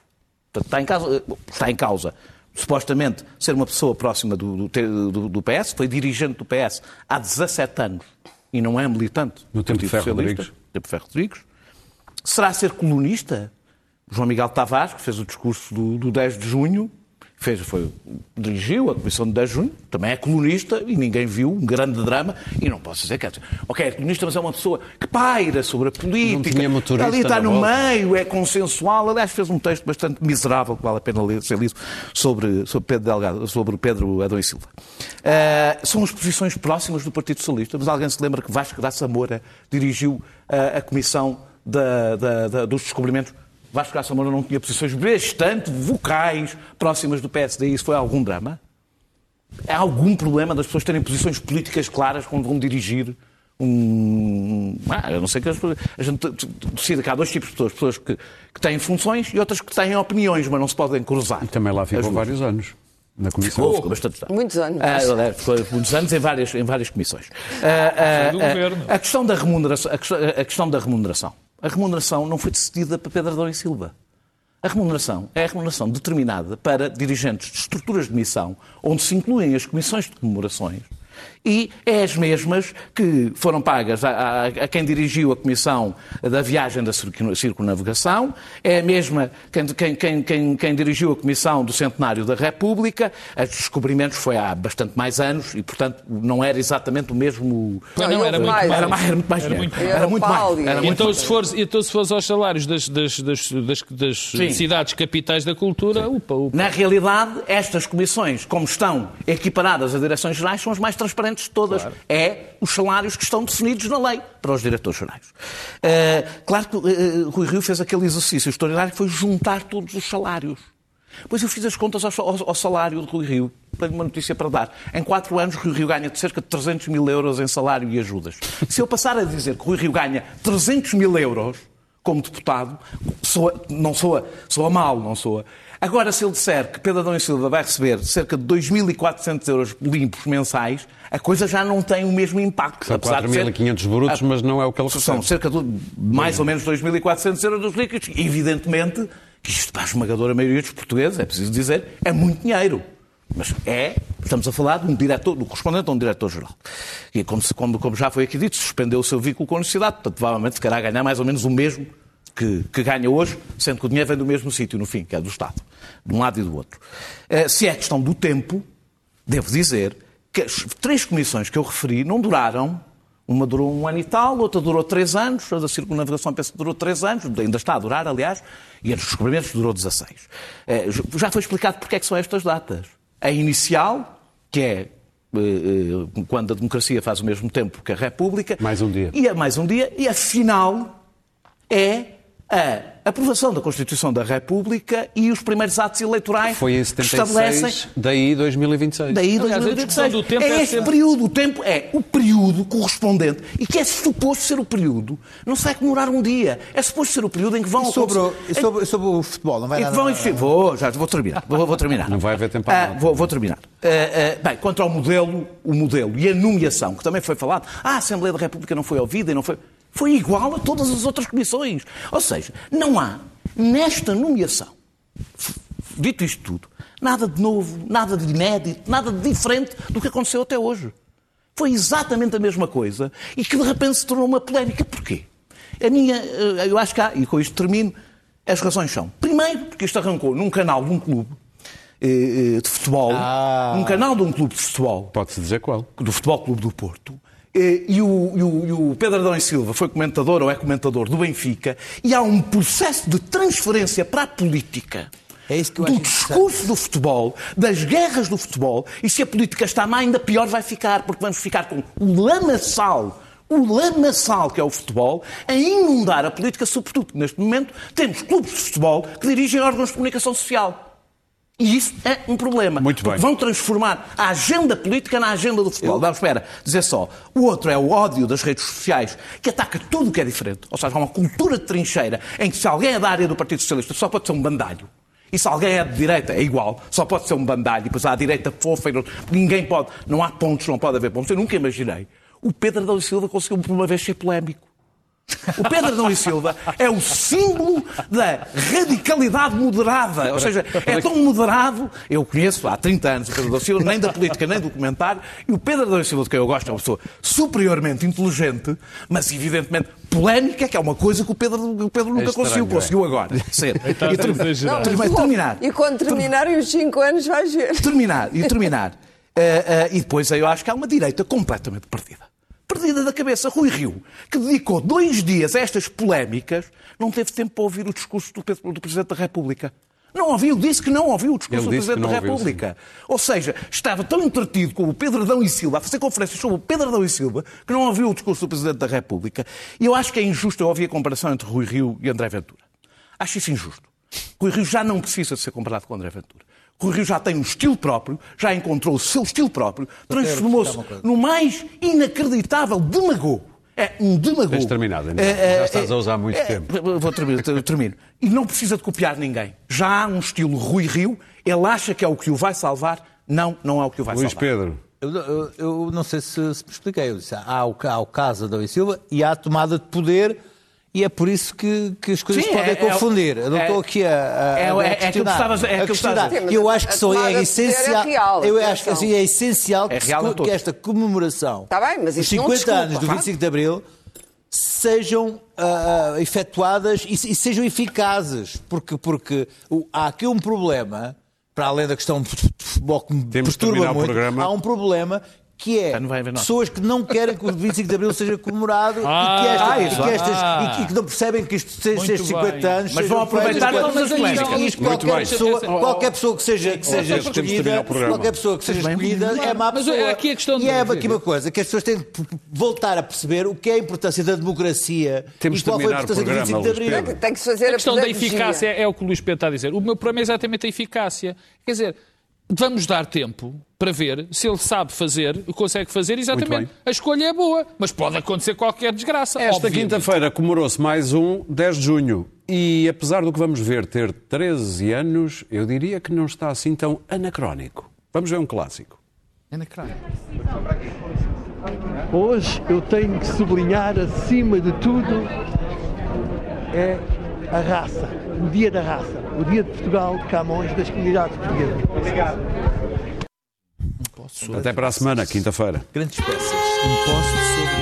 S5: Portanto, está em causa, está em causa supostamente ser uma pessoa próxima do, do, do- PS, foi dirigente do PS há 17 anos e não é militante
S1: No
S5: do
S1: tempo de Ferro
S5: Socialista,
S1: Rodrigues.
S5: tempo de Ferro Rodrigues. Será ser colunista? João Miguel Tavares, que fez o discurso do, do 10 de junho, fez, foi, dirigiu a Comissão de 10 de junho, também é colunista e ninguém viu, um grande drama, e não posso dizer que é. Ok, é colunista, mas é uma pessoa que paira sobre a política, ali está no
S1: volta.
S5: meio, é consensual. Aliás, fez um texto bastante miserável, que vale a pena ler, ser lido, sobre, sobre Pedro Delgado, sobre o Pedro Adão e Silva. Ah, são as posições próximas do Partido Socialista, mas alguém se lembra que Vasco Graça Moura dirigiu ah, a Comissão da- da- da- dos Descobrimentos? Vasco Graça Moura não tinha posições bastante vocais próximas do PSD e isso foi algum drama? há algum problema das pessoas terem posições políticas claras quando vão dirigir um. Ah, eu não sei que as pessoas- a gente decide que há dois tipos de pessoas: pessoas que, que têm funções e outras que têm opiniões, mas não se podem cruzar.
S1: Também lá ficou vários anos na Comissão.
S5: Ficou, ficou bastante tempo.
S3: Muitos anos.
S5: Ah, ficou muitos anos em várias, em várias comissões. Ah, ah, ah,
S7: governo.
S5: a, questão da remuneração, a, questão, a questão da remuneração. A remuneração não foi decidida para Pedro Adão e Silva. A remuneração é a remuneração determinada para dirigentes de estruturas de missão, onde se incluem as comissões de comemorações, e é as mesmas que foram pagas a, a- a quem dirigiu a comissão da viagem da circun- circunnavegação, é a mesma quem, quem- quem- quem- dirigiu a comissão do centenário da República. Os descobrimentos foi há bastante mais anos e, portanto, não era exatamente o mesmo.
S7: Não,
S3: Não,
S7: era muito
S3: mais.
S7: mais.
S5: Era, mais, era muito mais
S7: Era muito.
S5: Era muito mais.
S3: Era
S5: muito
S7: Então
S5: mais.
S7: se, fores, então, se fores aos salários das, das, das, das, das cidades capitais da cultura, upa, upa.
S5: Na realidade, estas comissões, como estão equiparadas a direções gerais, são as mais transparentes de todas. É os salários que estão definidos na lei para os diretores gerais. Eh, claro que eh, Rui Rio fez aquele exercício extraordinário que foi juntar todos os salários. Pois eu fiz as contas ao, ao- ao salário de Rui Rio. Tenho uma notícia para dar. Em quatro anos, Rui Rio ganha de cerca de 300 mil euros em salário e ajudas. Se eu passar a dizer que Rui Rio ganha 300 mil euros como deputado, soa, não soa, soa mal, não soa. Agora, se ele disser que Pedro Adão e Silva vai receber cerca de 2.400 euros limpos mensais, a coisa já não tem o mesmo impacto.
S1: São
S5: apesar de ser-
S1: 4.500 brutos, mas não é o que ele
S5: são
S1: recebe.
S5: cerca de mais ou menos 2.400 euros dos líquidos. Evidentemente, que isto para a esmagadora maioria dos portugueses, é preciso dizer, é muito dinheiro. Mas é, estamos a falar de um diretor, do correspondente a um diretor-geral. E como, se- como- como já foi aqui dito, suspendeu o seu vínculo com a universidade, portanto, provavelmente ficará a ganhar mais ou menos o mesmo que, que ganha hoje, sendo que o dinheiro vem do mesmo sítio, no fim, que é do Estado, de um lado e do outro. Eh, Se é questão do tempo, devo dizer que as três comissões que eu referi não duraram uma durou um ano e tal, outra durou três anos, a da circunnavegação penso que durou três anos, ainda está a durar, aliás, e a dos descobrimentos durou 16. Eh, Já foi explicado porque é que são estas datas. A inicial, que é eh, quando a democracia faz o mesmo tempo que a República.
S1: Mais um dia.
S5: E a mais um dia. E a final é a aprovação da Constituição da República e os primeiros atos eleitorais
S1: Foi em
S5: que estabelecem
S1: 76, daí 2026.
S5: Daí
S7: Aliás, a
S5: 2026.
S7: discussão do tempo
S5: é
S7: é
S5: este
S7: sempre-
S5: período. O tempo é o período correspondente e que é suposto ser o período. Não se vai comemorar um dia. É suposto ser o período em que vão
S6: E sobre, o- e sobre, sobre o futebol, não vai
S5: vão
S6: nada-
S5: existir- Vou, já vou terminar. Vou, vou terminar.
S1: Não vai haver tempo para
S5: Ah,
S1: nada.
S5: vou, vou terminar. Ah, ah, bem, quanto ao modelo, o modelo e a nomeação, que também foi falado, ah, a Assembleia da República não foi ouvida e não foi. Foi igual a todas as outras comissões. Ou seja, não há nesta nomeação, dito isto tudo, nada de novo, nada de inédito, nada de diferente do que aconteceu até hoje. Foi exatamente a mesma coisa e que de repente se tornou uma polémica. Porquê? A minha, eh, eu acho que há, e com isto termino, as razões são. Primeiro, porque isto arrancou num canal de um clube eh, eh, de futebol,
S6: Ah.
S5: num canal de um clube de futebol,
S1: Pode-se dizer qual.
S5: do Futebol Clube do Porto. Eh, E o, e o- e o Pedro Adão e Silva foi comentador ou é comentador do Benfica e há um processo de transferência para a política
S6: É isso que eu
S5: do discurso do futebol, das guerras do futebol, e se a política está má, ainda pior vai ficar, porque vamos ficar com o lamaçal, o lamaçal que é o futebol, a inundar a política, sobretudo neste momento temos clubes de futebol que dirigem órgãos de comunicação social. E isso é um problema.
S1: Muito bem.
S5: Vão transformar a agenda política na agenda do futebol. Não, espera, dizer só. O outro é o ódio das redes sociais, que ataca tudo o que é diferente. Ou seja, há uma cultura de trincheira em que se alguém é da área do Partido Socialista só pode ser um bandalho. E se alguém é de direita, é igual, só pode ser um bandalho. E depois há a direita fofa e não, ninguém pode. Não há pontos, não pode haver pontos. Eu nunca imaginei. O Pedro e Silva conseguiu por uma vez ser polémico. O Pedro Adão e Silva é o símbolo da radicalidade moderada. Ou seja, é tão moderado. Eu conheço há 30 anos o Pedro Adão e Silva, nem da política, nem do comentário. E o Pedro Adão e Silva, de quem eu gosto, é uma pessoa superiormente inteligente, mas evidentemente polémica, que é uma coisa que o Pedro, o Pedro nunca
S1: estranho,
S5: conseguiu.
S1: é.
S5: Conseguiu agora ser.
S7: Estás
S5: E ter-
S7: a exagerar.
S5: ter- mas terminar.
S3: E quando terminarem os 5 anos, vais ver.
S5: terminar e terminar. Eh, eh, e depois eu acho que há uma direita completamente perdida. Perdida da cabeça. Rui Rio, que dedicou dois dias a estas polémicas, não teve tempo para ouvir o discurso do, do Presidente da República. Não ouviu, disse que não ouviu o discurso
S1: Ele
S5: do Presidente da
S1: não ouviu,
S5: República. Ou seja, estava tão entretido com o Pedro Adão e Silva, a fazer conferências sobre o Pedro Adão e Silva, que não ouviu o discurso do Presidente da República. E eu acho que é injusto eu ouvir a comparação entre Rui Rio e André Ventura. Acho isso injusto. Rui Rio já não precisa de ser comparado com André Ventura. Rui Rio já tem um estilo próprio, já encontrou o seu estilo próprio, transformou-se no mais inacreditável demagogo. É um demagogo.
S1: Tens terminado, ainda.
S5: É, é,
S1: Já estás a usar muito
S5: é,
S1: tempo.
S5: Vou terminar, termino. E não precisa de copiar ninguém. Já há um estilo Rui Rio, ele acha que é o que o vai salvar. Não, não é o que o vai
S1: Luís
S5: salvar.
S1: Pedro.
S6: Eu, eu- eu não sei se, se me expliquei. Eu disse, há, o, há o caso da e Silva e há a tomada de poder e é por isso que, que as coisas
S5: Sim,
S6: podem
S5: é- é-
S6: confundir. Eu não
S5: é-
S6: estou aqui a, a,
S5: é-
S6: a
S5: é- que
S6: questionar.
S5: estavas- é
S6: A
S5: a
S6: questionar. Eu acho que
S3: A
S6: só é
S3: é
S6: essencial.
S3: real,
S6: eu acho que assim, é essencial
S5: É
S6: que,
S5: real a
S6: se- que esta comemoração
S3: Tá bem, mas
S6: dos
S3: isso não
S6: 50
S3: desculpa.
S6: anos do
S3: Claro.
S6: 25 de Abril sejam ah, efetuadas e, e sejam eficazes, porque, porque há aqui um problema, para além da questão de futebol que me
S1: Temos
S6: perturba muito,
S1: programa.
S6: há um problema que é
S5: Ah,
S6: pessoas que não querem que o 25 de Abril seja comemorado
S7: Ah,
S6: e, que esta- e
S7: isso.
S6: que estas-
S7: Ah.
S6: e que não percebem que isto seja
S7: Muito
S6: estes 50
S7: bem.
S6: anos.
S5: Mas vão aproveitar todas as
S6: Isto-
S5: polémicas.
S6: qualquer, pessoa, qualquer pessoa que seja, que seja escolhida, qualquer pessoa que seja escolhida é má
S7: Mas
S6: pessoa.
S7: aqui a questão
S6: e é aqui uma coisa, que as pessoas têm de voltar a perceber o que é a importância da democracia
S1: Temos
S6: e
S1: de
S6: qual foi a importância do
S1: programa,
S6: 25 de Abril.
S3: Tem que fazer
S7: A questão da eficácia é o que o Luís Pedro está a dizer. O meu problema é exatamente a eficácia. Quer dizer, vamos dar tempo para ver se ele sabe fazer, consegue fazer exatamente. A escolha é boa, mas pode acontecer qualquer desgraça.
S1: Esta quinta-feira comemorou-se mais um 10 de junho. E apesar do que vamos ver ter 13 anos, eu diria que não está assim tão anacrónico. Vamos ver um clássico.
S7: Na cara.
S8: Hoje eu tenho que sublinhar, acima de tudo, é a raça, o dia da raça, o dia de Portugal, de Camões, das comunidades portuguesas.
S1: Até para a semana, quinta-feira.
S6: Grandes peças. Um poste sobre